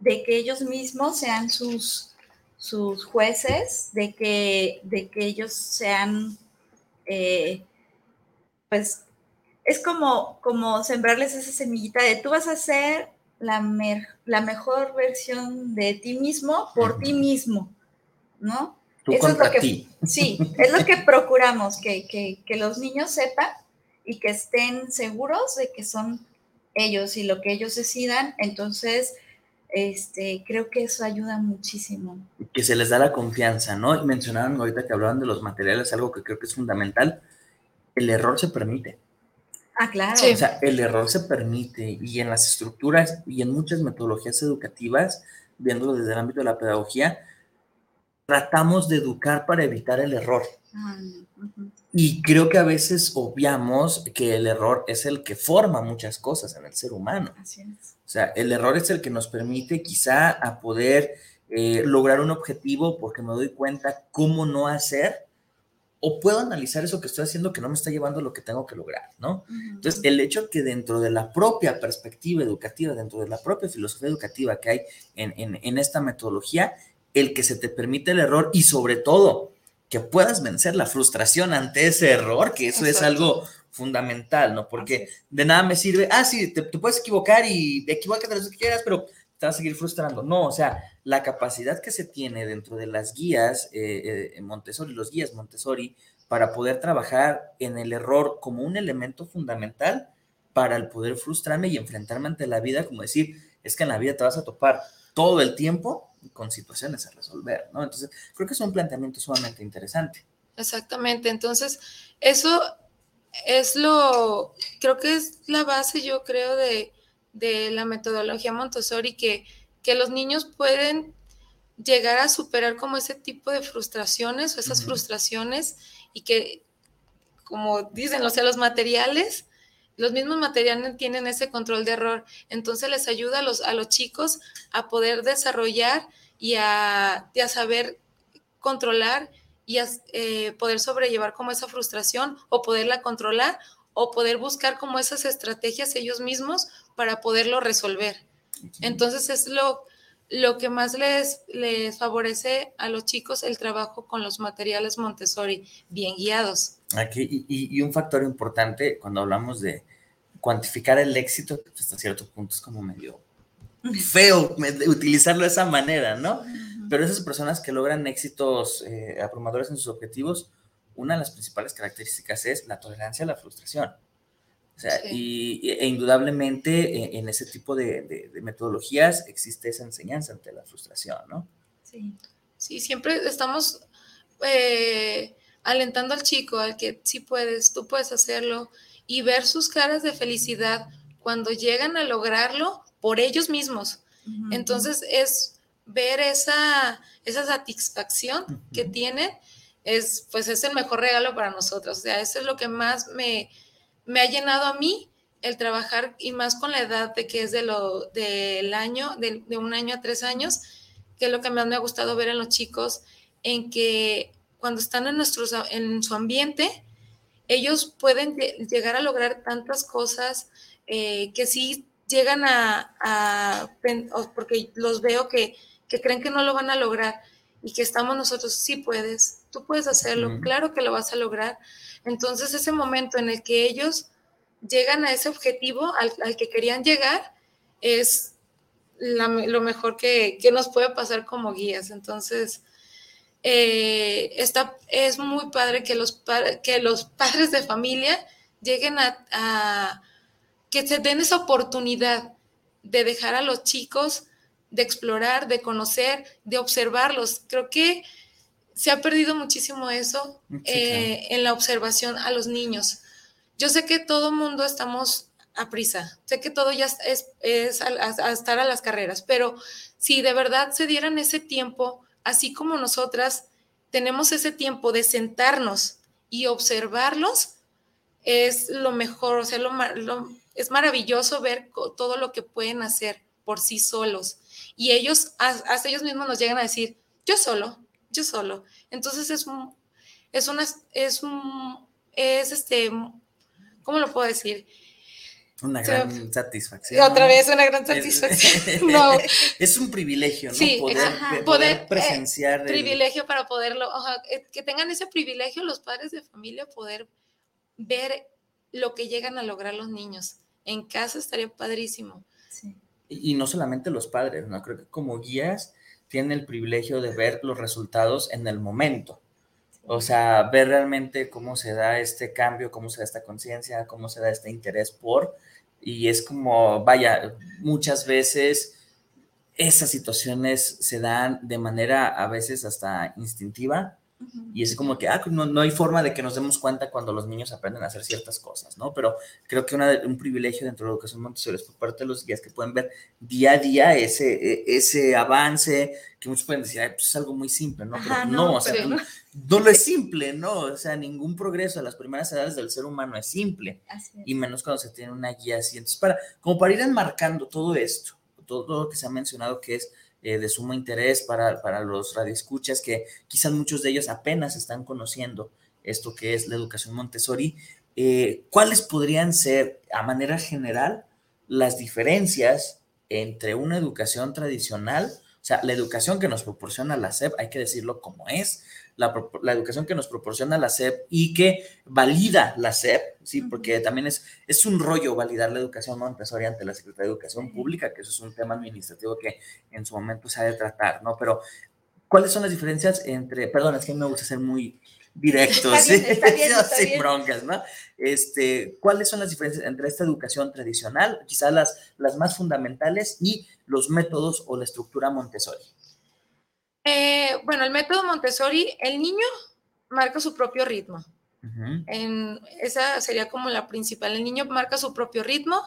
de, que ellos mismos sean sus, sus jueces, de que, de que ellos sean, eh, pues, es como, como sembrarles esa semillita de tú vas a ser la, la mejor versión de ti mismo por ti mismo, ¿no? Eso es lo que, Sí, es lo que procuramos, que, que, los niños sepan y que estén seguros de que son ellos y lo que ellos decidan. Entonces, este, creo que eso ayuda muchísimo. Que se les da la confianza, ¿no? Y mencionaron ahorita que hablaban de los materiales, algo que creo que es fundamental. El error se permite. Ah, claro. O sea, el error se permite y en las estructuras y en muchas metodologías educativas, viéndolo desde el ámbito de la pedagogía, tratamos de educar para evitar el error. Y creo que a veces obviamos que el error es el que forma muchas cosas en el ser humano. Así es. O sea, el error es el que nos permite quizá a poder eh, lograr un objetivo porque me doy cuenta cómo no hacer o puedo analizar eso que estoy haciendo que no me está llevando a lo que tengo que lograr, ¿no? Entonces, el hecho que dentro de la propia perspectiva educativa, dentro de la propia filosofía educativa que hay en, en, en esta metodología, el que se te permite el error y sobre todo que puedas vencer la frustración ante ese error, que eso es algo fundamental, ¿no? Porque de nada me sirve, ah, sí, te, puedes equivocar y equivócate lo que quieras, pero te vas a seguir frustrando. No, o sea, la capacidad que se tiene dentro de las guías eh, eh, Montessori, los guías Montessori, para poder trabajar en el error como un elemento fundamental para el poder frustrarme y enfrentarme ante la vida, como decir, es que en la vida te vas a topar todo el tiempo con situaciones a resolver, ¿no? Entonces, creo que es un planteamiento sumamente interesante. Exactamente, entonces, eso es lo, creo que es la base, yo creo, de, la metodología Montessori, que, que los niños pueden llegar a superar como ese tipo de frustraciones o esas frustraciones y que, como dicen, o sea, los materiales los mismos materiales tienen ese control de error. Entonces les ayuda a los, a los chicos a poder desarrollar y a, saber controlar y a eh, poder sobrellevar como esa frustración o poderla controlar o poder buscar como esas estrategias ellos mismos para poderlo resolver. Entonces es lo, lo que más les, les favorece a los chicos el trabajo con los materiales Montessori, bien guiados. Aquí, y, un factor importante cuando hablamos de cuantificar el éxito, pues, hasta cierto punto es como medio feo utilizarlo de esa manera, ¿no? Pero esas personas que logran éxitos eh, abrumadores en sus objetivos, una de las principales características es la tolerancia a la frustración. O sea, y, e indudablemente e, en ese tipo de, metodologías existe esa enseñanza ante la frustración, ¿no? Sí, sí siempre estamos eh, alentando al chico al que sí puedes, tú puedes hacerlo y ver sus caras de felicidad cuando llegan a lograrlo por ellos mismos. Entonces es ver esa, esa satisfacción que tienen, es, pues es el mejor regalo para nosotros. O sea, eso es lo que más me, me ha llenado a mí el trabajar y más con la edad de que es de lo del año, de, de, un año a tres años, que es lo que más me ha gustado ver en los chicos, en que cuando están en, nuestros, en su ambiente, ellos pueden llegar a lograr tantas cosas eh, que sí llegan a, porque los veo que, creen que no lo van a lograr y que estamos nosotros, sí puedes, tú puedes hacerlo, claro que lo vas a lograr. Entonces ese momento en el que ellos llegan a ese objetivo al, que querían llegar es lo mejor que, nos puede pasar como guías. Entonces, eh, está, es muy padre que los, que los padres de familia lleguen a, que se den esa oportunidad de dejar a los chicos, de explorar, de conocer, de observarlos. Creo que se ha perdido muchísimo eso eh, en la observación a los niños. Yo sé que todo mundo estamos a prisa, sé que todo ya es, es a estar a las carreras, pero si de verdad se dieran ese tiempo así como nosotras tenemos ese tiempo de sentarnos y observarlos, es lo mejor, o sea, lo, es maravilloso ver todo lo que pueden hacer por sí solos. Y ellos, hasta ellos mismos nos llegan a decir, yo solo, yo solo. Entonces es, es una, es, es este, ¿cómo lo puedo decir? Una gran satisfacción. Otra vez una gran satisfacción. no. Es un privilegio, ¿no? poder, eh, presenciar. privilegio para poderlo, eh, que tengan ese privilegio los padres de familia, poder ver lo que llegan a lograr los niños. En casa estaría padrísimo. Y, y no solamente los padres, ¿no? Creo que como guías tienen el privilegio de ver los resultados en el momento. O sea, ver realmente cómo se da este cambio, cómo se da esta conciencia, cómo se da este interés por, y es como, vaya, muchas veces esas situaciones se dan de manera a veces hasta instintiva, y es como que, ah, no, no, hay forma de que nos demos cuenta cuando los niños aprenden a hacer ciertas cosas, ¿no? Pero creo que una, un privilegio dentro de la educación Montessori es por parte de los guías que pueden ver día a día ese, e, ese avance, que muchos pueden decir, pues es algo muy simple, ¿no? Pero no, o sea, no, no, lo es simple, ¿no? O sea, ningún progreso a las primeras edades del ser humano es simple, y menos cuando se tiene una guía así. Entonces, para, como para ir enmarcando todo esto, todo lo que se ha mencionado que es eh, de sumo interés para, para los radioescuchas, que quizás muchos de ellos apenas están conociendo esto que es la educación Montessori. Eh, ¿Cuáles podrían ser, a manera general, las diferencias entre una educación tradicional, sea, la educación que nos proporciona la SEP, hay que decirlo como es, la, educación que nos proporciona la SEP y que valida la SEP, ¿sí? Porque también es, es un rollo validar la educación Montessori ante la Secretaría de Educación Pública, que eso es un tema administrativo que en su momento se ha de tratar, ¿no? Pero, ¿cuáles son las diferencias entre, perdón, es que me gusta ser muy directo, ¿sí? sin broncas, ¿no? Este, ¿Cuáles son las diferencias entre esta educación tradicional, quizás las, las más fundamentales, y los métodos o la estructura Montessori? Eh, bueno, el método Montessori, el niño marca su propio ritmo. en, esa sería como la principal. El niño marca su propio ritmo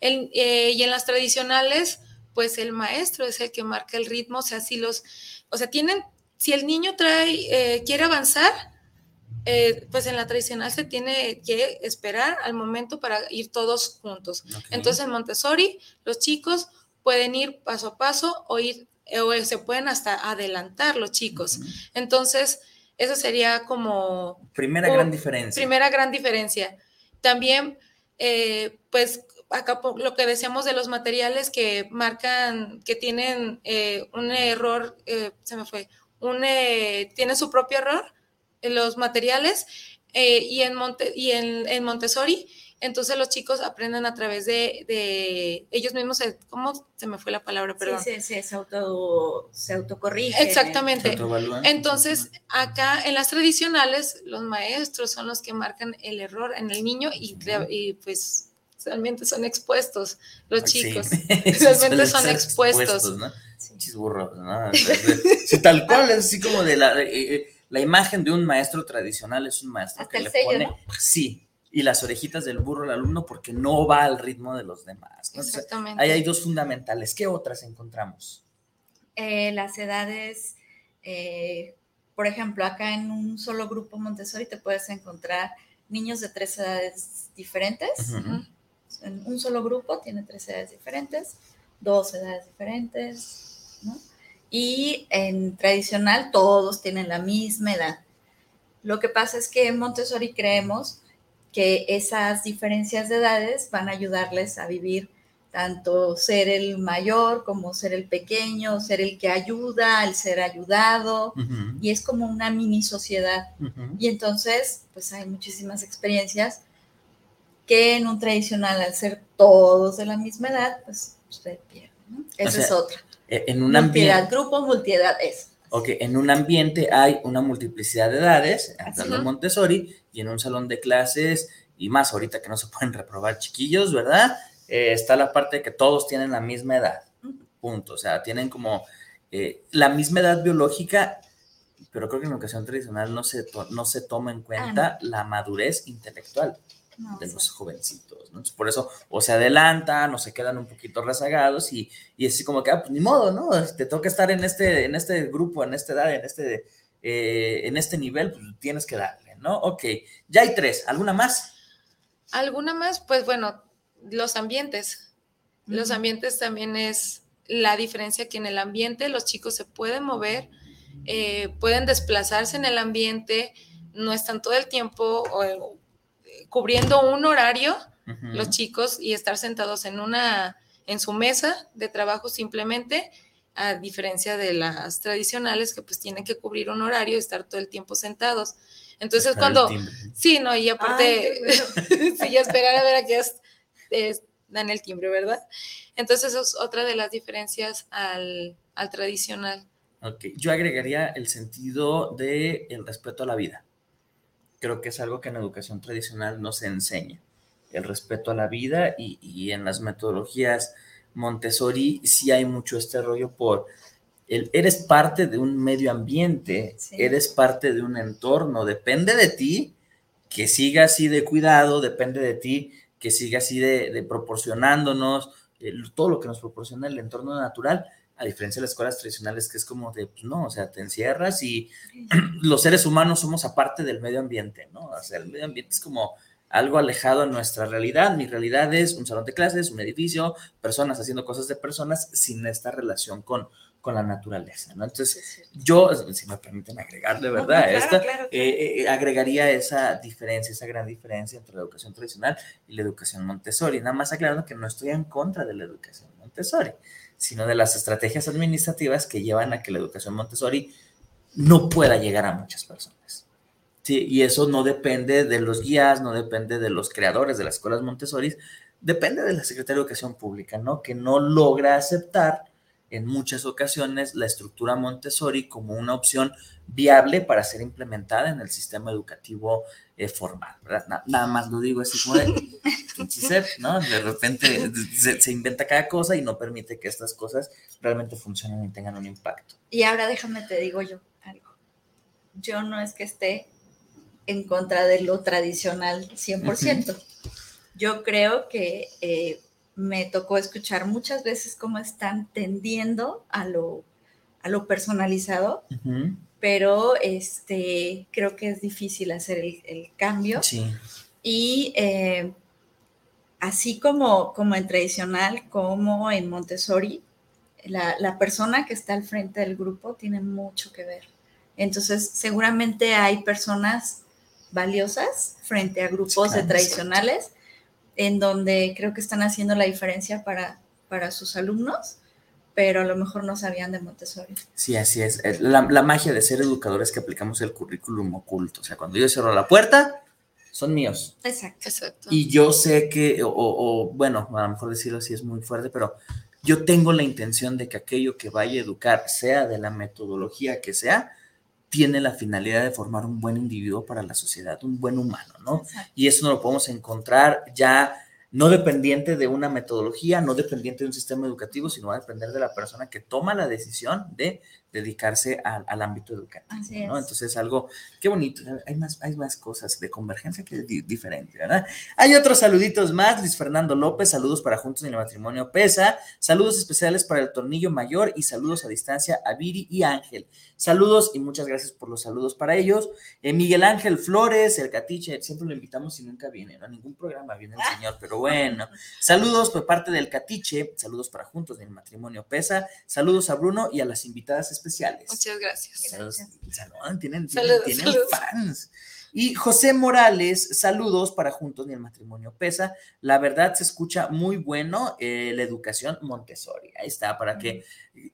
eh, y en las tradicionales, pues el maestro es el que marca el ritmo. O sea, si los, o sea, tienen, si el niño trae, eh, quiere avanzar, pues en la tradicional se tiene que esperar al momento para ir todos juntos. Entonces en Montessori, los chicos pueden ir paso a paso o ir o se pueden hasta adelantar los chicos. Entonces, eso sería como... Primera gran diferencia. Primera gran diferencia. También, eh, pues, acá lo que decíamos de los materiales que marcan, que tienen eh, un error, eh, se me fue, un, tiene su propio error los materiales y, en, Monte, y en, en Montessori entonces los chicos aprenden a través de, ellos mismos, ¿cómo se me fue la palabra? Perdón. Sí, sí, sí, se, auto, se autocorrige. Exactamente. Entonces, acá en las tradicionales, los maestros son los que marcan el error en el niño y, y pues realmente son expuestos los chicos. realmente son expuestos. ¿no? Chisburros, ¿no? tal cual, es así como de la, eh, eh, la imagen de un maestro tradicional es un maestro que le pone, sí, y las orejitas del burro al alumno porque no va al ritmo de los demás. Exactamente. ahí hay dos fundamentales. ¿Qué otras encontramos? Eh, las edades, eh, por ejemplo, acá en un solo grupo Montessori te puedes encontrar niños de tres edades diferentes. En un solo grupo tiene tres edades diferentes, dos edades diferentes, ¿no? Y en tradicional todos tienen la misma edad. Lo que pasa es que en Montessori creemos que esas diferencias de edades van a ayudarles a vivir tanto ser el mayor como ser el pequeño, ser el que ayuda, el ser ayudado, y es como una mini sociedad. Y entonces, pues hay muchísimas experiencias que en un tradicional, al ser todos de la misma edad, pues usted pierde, ¿no? Esa es otra. E, en un ambiente... grupo, multiedad, eso. Ok, en un ambiente hay una multiplicidad de edades, en Montessori, y en un salón de clases, y más ahorita que no se pueden reprobar chiquillos, ¿verdad? Eh, está la parte de que todos tienen la misma edad, punto. O sea, tienen como eh, la misma edad biológica, pero creo que en educación tradicional no se, no se toma en ah, cuenta la madurez intelectual de los jovencitos. ¿no? por eso o se adelantan o se quedan un poquito rezagados y, y es así como que, ah, pues ni modo, ¿no? Te toca estar en este, en este grupo, en esta edad, en este, eh, en este nivel, pues tienes que darle, ¿no? Ok, ya hay tres. ¿Alguna más? ¿Alguna más? Pues bueno, los ambientes. Los ambientes también es la diferencia que en el ambiente los chicos se pueden mover, eh, pueden desplazarse en el ambiente, no están todo el tiempo cubriendo un horario los chicos y estar sentados en una en su mesa de trabajo simplemente a diferencia de las tradicionales que pues tienen que cubrir un horario y estar todo el tiempo sentados. Entonces cuando sí, no, y aparte sí, esperar a ver a qué es, dan el timbre, ¿verdad? Entonces eso es otra de las diferencias al, al tradicional. Ok, yo agregaría el sentido de el respeto a la vida. Creo que es algo que en educación tradicional no se enseña. El respeto a la vida y, y en las metodologías Montessori sí hay mucho este rollo por el, eres parte de un medio ambiente, eres parte de un entorno, depende de ti que siga así de cuidado, depende de ti que siga así de, proporcionándonos todo lo que nos proporciona el entorno natural, a diferencia de las escuelas tradicionales, que es como de, pues no, o sea, te encierras y los seres humanos somos aparte del medio ambiente, ¿no? O sea, el medio ambiente es como algo alejado de nuestra realidad. Mi realidad es un salón de clases, un edificio, personas haciendo cosas de personas sin esta relación con, con la naturaleza, ¿no? Entonces, yo, si me permiten agregarle, ¿verdad? Esta, eh, eh, agregaría esa diferencia, esa gran diferencia entre la educación tradicional y la educación Montessori. Nada más aclarando que no estoy en contra de la educación Montessori, sino de las estrategias administrativas que llevan a que la educación Montessori no pueda llegar a muchas personas. Y eso no depende de los guías, no depende de los creadores de las escuelas Montessori, depende de la Secretaría de Educación Pública, ¿no? Que no logra aceptar en muchas ocasiones la estructura Montessori como una opción viable para ser implementada en el sistema educativo formal, ¿verdad? nada más lo digo así como de, ¿no? De repente se, se, inventa cada cosa y no permite que estas cosas realmente funcionen y tengan un impacto. Y ahora déjame te digo yo algo. Yo no es que esté en contra de lo tradicional 100%. Yo creo que eh, me tocó escuchar muchas veces cómo están tendiendo a lo, a lo personalizado, pero este, creo que es difícil hacer el, cambio. Y eh, así como, como en tradicional, como en Montessori, la, la persona que está al frente del grupo tiene mucho que ver. Entonces, seguramente hay personas valiosas frente a grupos de tradicionales, en donde creo que están haciendo la diferencia para, para sus alumnos, pero a lo mejor no sabían de Montessori. Sí, así es. La, magia de ser educadores que aplicamos el currículum oculto. O sea, cuando yo cierro la puerta, son míos. Exacto. Exacto. Y yo sé que, o, o, bueno, a lo mejor decirlo así es muy fuerte, pero yo tengo la intención de que aquello que vaya a educar, sea de la metodología que sea, tiene la finalidad de formar un buen individuo para la sociedad, un buen humano, ¿no? Y eso no lo podemos encontrar ya no dependiente de una metodología, no dependiente de un sistema educativo, sino va a depender de la persona que toma la decisión de dedicarse al, ámbito educativo. ¿no? Entonces, algo, qué bonito, hay más, hay más cosas de convergencia que es diferente, ¿verdad? Hay otros saluditos más, Luis Fernando López, saludos para Juntos en el Matrimonio Pesa, saludos especiales para el Tornillo Mayor y saludos a distancia a Viri y Ángel. Saludos y muchas gracias por los saludos para ellos. Eh, Miguel Ángel Flores, el Catiche, siempre lo invitamos y nunca viene, ¿no? Ningún programa viene el señor, pero bueno. Saludos por parte del Catiche, saludos para Juntos en el Matrimonio Pesa, saludos a Bruno y a las invitadas especiales. Muchas gracias. Saludos, tienen, fans. Y José Morales, saludos para Juntos ni el Matrimonio Pesa. La verdad se escucha muy bueno eh, la educación Montessori. Ahí está, para que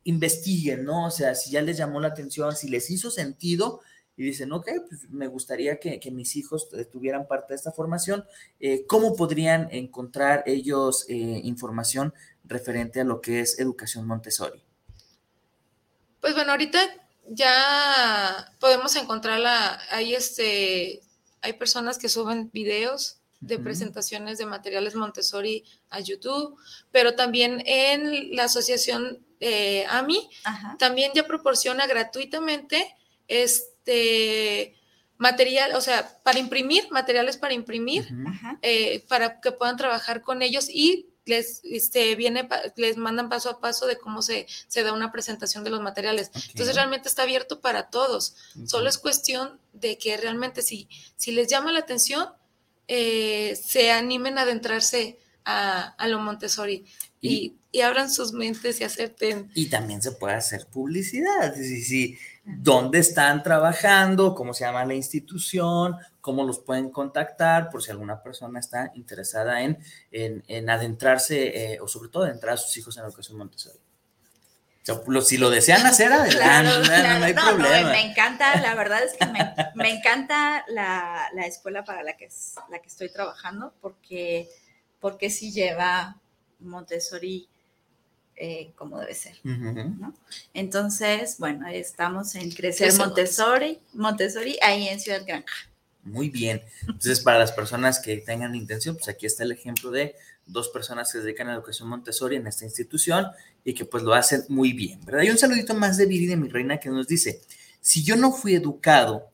investiguen, ¿no? O sea, si ya les llamó la atención, si les hizo sentido y dicen, ok, pues me gustaría que, mis hijos tuvieran parte de esta formación, eh, ¿cómo podrían encontrar ellos eh, información referente a lo que es educación Montessori? Pues bueno, ahorita ya podemos encontrarla, hay este, hay personas que suben videos de presentaciones de materiales Montessori a YouTube, pero también en la asociación eh, AMI también ya proporciona gratuitamente este material, o sea, para imprimir, materiales para imprimir, eh, para que puedan trabajar con ellos y les este, viene, les mandan paso a paso de cómo se, se da una presentación de los materiales. Entonces realmente está abierto para todos. Solo es cuestión de que realmente si, si les llama la atención, eh, se animen a adentrarse a, a lo Montessori. Y, y abran sus mentes y acepten. Y también se puede hacer publicidad. Sí, sí. ¿Dónde están trabajando? ¿Cómo se llama la institución? ¿Cómo los pueden contactar? Por si alguna persona está interesada en, en, adentrarse eh, o sobre todo adentrar a sus hijos en la educación Montessori. si lo desean hacer, adelante, no, hay problema. me encanta, la verdad es que me, me encanta la, la, escuela para la que, la que estoy trabajando porque, porque sí lleva Montessori eh, como debe ser. Entonces, bueno, estamos en Crecer Montessori, Montessori, ahí en Ciudad Granja. Muy bien. Entonces, para las personas que tengan intención, pues aquí está el ejemplo de dos personas que se dedican a la educación Montessori en esta institución y que pues lo hacen muy bien, ¿verdad? Y un saludito más de Viri de mi reina que nos dice, si yo no fui educado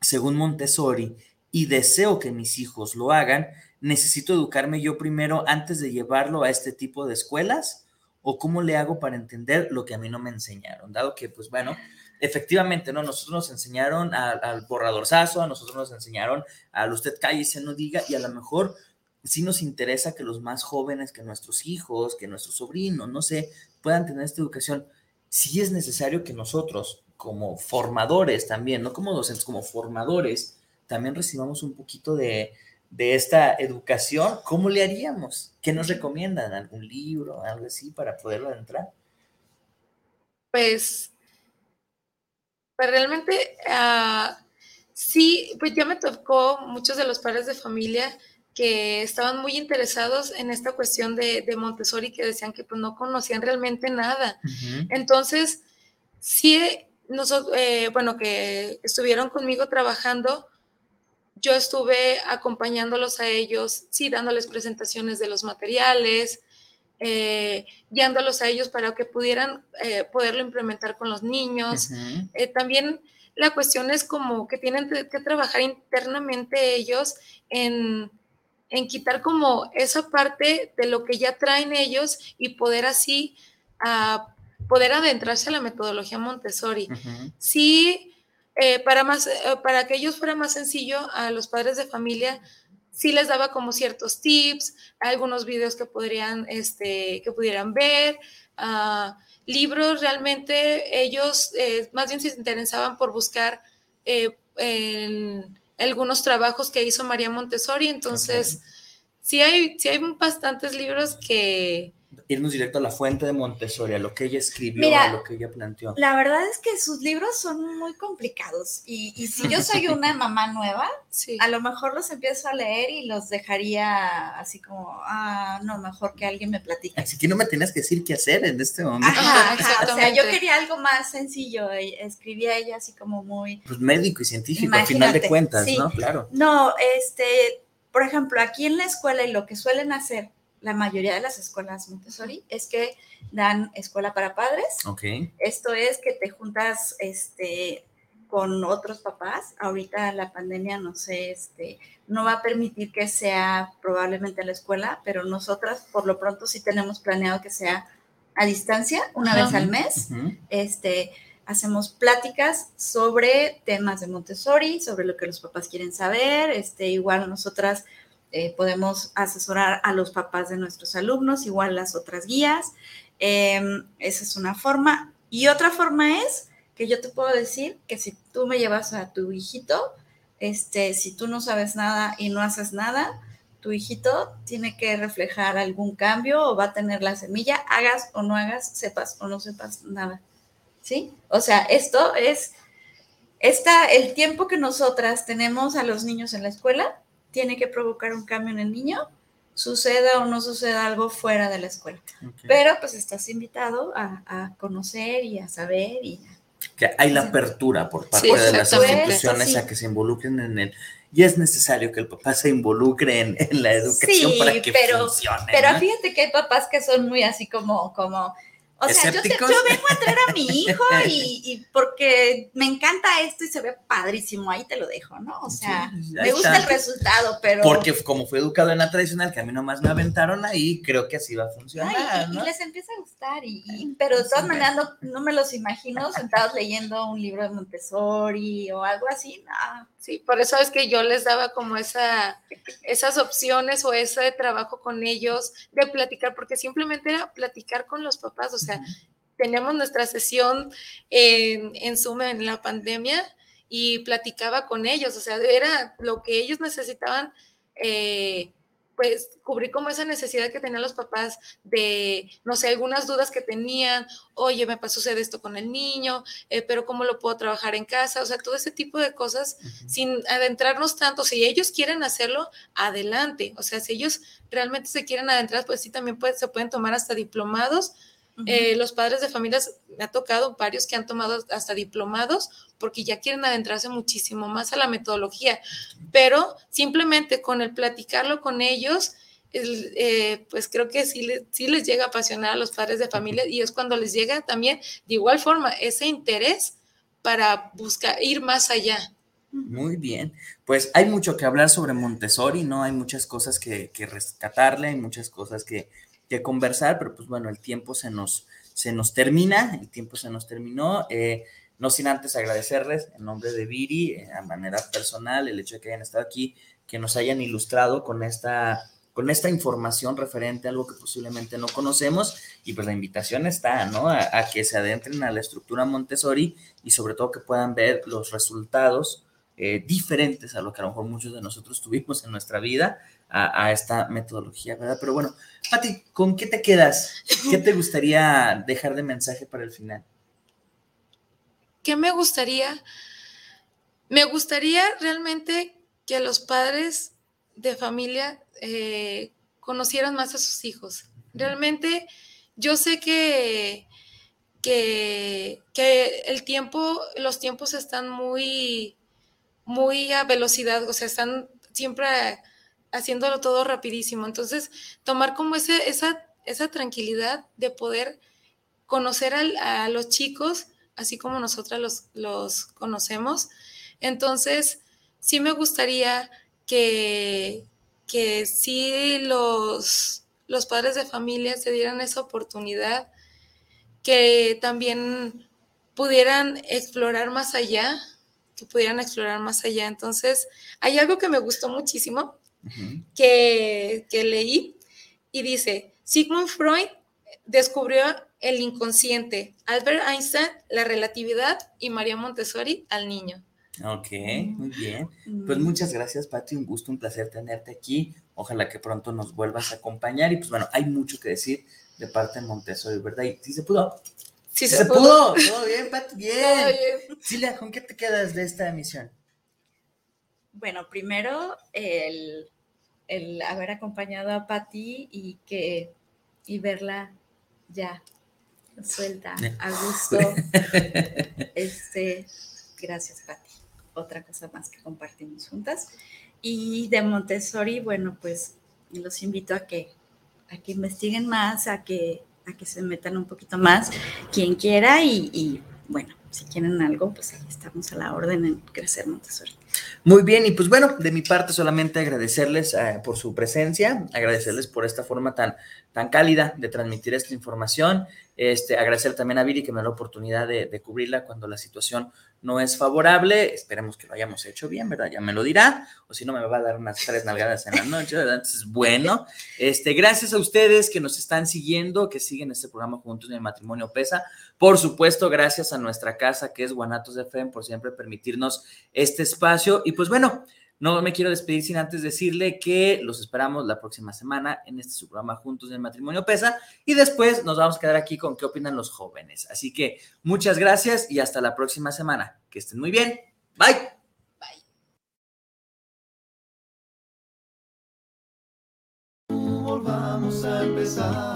según Montessori y deseo que mis hijos lo hagan, necesito educarme yo primero antes de llevarlo a este tipo de escuelas o cómo le hago para entender lo que a mí no me enseñaron, dado que, pues bueno, efectivamente, ¿no? Nosotros nos enseñaron al borrador sazo, a nosotros nos enseñaron al usted calle y se no diga, y a lo mejor sí nos interesa que los más jóvenes, que nuestros hijos, que nuestros sobrinos, no sé, puedan tener esta educación. Sí es necesario que nosotros, como formadores también, no como docentes, como formadores, también recibamos un poquito de, de esta educación, ¿cómo le haríamos? ¿Qué nos recomiendan? ¿Algún libro, algo así para poderlo entrar? Pues, pues realmente ah, sí, pues ya me tocó muchos de los padres de familia que estaban muy interesados en esta cuestión de, Montessori, que decían que pues, no conocían realmente nada. Entonces, sí, nosotros, eh, bueno, que estuvieron conmigo trabajando, yo estuve acompañándolos a ellos, sí, dándoles presentaciones de los materiales, eh, guiándolos a ellos para que pudieran eh, poderlo implementar con los niños. Eh, también la cuestión es como que tienen que trabajar internamente ellos en, quitar como esa parte de lo que ya traen ellos y poder así ah, poder adentrarse a la metodología Montessori. Sí, eh, para, más, eh, para que ellos fuera más sencillo, a los padres de familia sí les daba como ciertos tips, algunos videos que, podrían, este, que pudieran ver, ah, libros, realmente ellos eh, más bien se interesaban por buscar algunos trabajos que hizo María Montessori, entonces sí, hay, sí hay bastantes libros que, irnos directo a la fuente de Montessori, a lo que ella escribió, a lo que ella planteó. La verdad es que sus libros son muy complicados y, y si yo soy una mamá nueva, a lo mejor los empiezo a leer y los dejaría así como, ah, no, mejor que alguien me platique. Así que no me tienes que decir qué hacer en este momento. o sea, yo quería algo más sencillo, escribía ella así como muy... Pues médico y científico, al final de cuentas, ¿no? Claro. No, este, por ejemplo, aquí en la escuela y lo que suelen hacer la mayoría de las escuelas Montessori es que dan escuela para padres. Okay. Esto es que te juntas este, con otros papás. Ahorita la pandemia, no sé, este, no va a permitir que sea probablemente la escuela, pero nosotras por lo pronto sí tenemos planeado que sea a distancia, una vez al mes. Este, hacemos pláticas sobre temas de Montessori, sobre lo que los papás quieren saber. Este, igual nosotras eh, podemos asesorar a los papás de nuestros alumnos, igual las otras guías. Em, esa es una forma. Y otra forma es que yo te puedo decir que si tú me llevas a tu hijito, este, si tú no sabes nada y no haces nada, tu hijito tiene que reflejar algún cambio o va a tener la semilla, hagas o no hagas, sepas o no sepas nada. ¿Sí? O sea, esto es esta, el tiempo que nosotras tenemos a los niños en la escuela tiene que provocar un cambio en el niño, suceda o no suceda algo fuera de la escuela. Pero pues estás invitado a, conocer y a saber y que hay la apertura por parte de las instituciones a que se involucren en el y es necesario que el papá se involucre en, la educación para que pero, funcione. Pero fíjate que hay papás que son muy así como, como O sea, yo, vengo a traer a mi hijo y, porque me encanta esto y se ve padrísimo, ahí te lo dejo, ¿no? O sea, me gusta el resultado, pero... Porque como fue educado en la tradicional, que a mí nomás me aventaron ahí, creo que así va a funcionar, y, les empieza a gustar, y, pero de todas maneras no, me los imagino sentados leyendo un libro de Montessori o algo así, no. Sí, por eso es que yo les daba como esa, esas opciones o ese trabajo con ellos de platicar, porque simplemente era platicar con los papás, o sea, teníamos nuestra sesión en, en Zoom en la pandemia y platicaba con ellos, o sea, era lo que ellos necesitaban eh, pues cubrir como esa necesidad que tenían los papás de, no sé, algunas dudas que tenían, oye, me sucede esto con el niño, eh, pero ¿cómo lo puedo trabajar en casa? O sea, todo ese tipo de cosas sin adentrarnos tanto. Si ellos quieren hacerlo, adelante. O sea, si ellos realmente se quieren adentrar, pues sí, también se pueden tomar hasta diplomados eh, los padres de familias, me ha tocado varios que han tomado hasta diplomados porque ya quieren adentrarse muchísimo más a la metodología, pero simplemente con el platicarlo con ellos, eh, pues creo que sí, sí les llega a apasionar a los padres de familia y es cuando les llega también de igual forma ese interés para buscar ir más allá. Muy bien, pues hay mucho que hablar sobre Montessori, ¿no? Hay muchas cosas que, que rescatarle, hay muchas cosas que, que conversar, pero pues bueno, el tiempo se nos, se nos termina, el tiempo se nos terminó. Eh, no sin antes agradecerles en nombre de Viri, eh, a manera personal, el hecho de que hayan estado aquí, que nos hayan ilustrado con esta, con esta información referente a algo que posiblemente no conocemos. Y pues la invitación está, ¿no? A, a que se adentren a la estructura Montessori y sobre todo que puedan ver los resultados eh, diferentes a lo que a lo mejor muchos de nosotros tuvimos en nuestra vida a, esta metodología, ¿verdad? Pero bueno, Pati, ¿con qué te quedas? ¿Qué te gustaría dejar de mensaje para el final? ¿Qué me gustaría? Me gustaría realmente que los padres de familia eh, conocieran más a sus hijos. Realmente yo sé que, que, que el tiempo, los tiempos están muy muy a velocidad, o sea, están siempre haciéndolo todo rapidísimo. Entonces, tomar como ese, esa, esa tranquilidad de poder conocer a los chicos, así como nosotras los, los conocemos. Entonces, sí me gustaría que, que sí los, los padres de familia se dieran esa oportunidad, que también pudieran explorar más allá, que pudieran explorar más allá. Entonces, hay algo que me gustó muchísimo que, leí y dice, Sigmund Freud descubrió el inconsciente, Albert Einstein la relatividad y María Montessori al niño. Ok, muy bien. Pues muchas gracias, Pati. Un gusto, un placer tenerte aquí. Ojalá que pronto nos vuelvas a acompañar. Y pues bueno, hay mucho que decir de parte de Montessori, ¿verdad? Y si se pudo, Sí, se, pudo. Todo bien, Pat, bien. Silvia, ¿con qué te quedas de esta emisión? Bueno, primero el, haber acompañado a Patti y que y verla ya suelta, a gusto. este, gracias, Patti. Otra cosa más que compartimos juntas. Y de Montessori, bueno, pues los invito a que, a que investiguen más, a que a que se metan un poquito más quien quiera y, bueno, si quieren algo, pues ahí estamos a la orden en Crecer Montessori. Muy bien, y pues bueno, de mi parte solamente agradecerles eh, por su presencia, agradecerles por esta forma tan, tan cálida de transmitir esta información, este, agradecer también a Viri que me da la oportunidad de, cubrirla cuando la situación no es favorable. Esperemos que lo hayamos hecho bien, ¿verdad? Ya me lo dirá, o si no me va a dar unas tres nalgadas en la noche, ¿verdad? Entonces, bueno, este, gracias a ustedes que nos están siguiendo, que siguen este programa juntos en el matrimonio pesa. Por supuesto, gracias a nuestra casa que es Guanatos de FM por siempre permitirnos este espacio. Y pues bueno, no me quiero despedir sin antes decirle que los esperamos la próxima semana en este su programa Juntos en el Matrimonio Pesa y después nos vamos a quedar aquí con qué opinan los jóvenes. Así que muchas gracias y hasta la próxima semana. Que estén muy bien. Bye. Bye.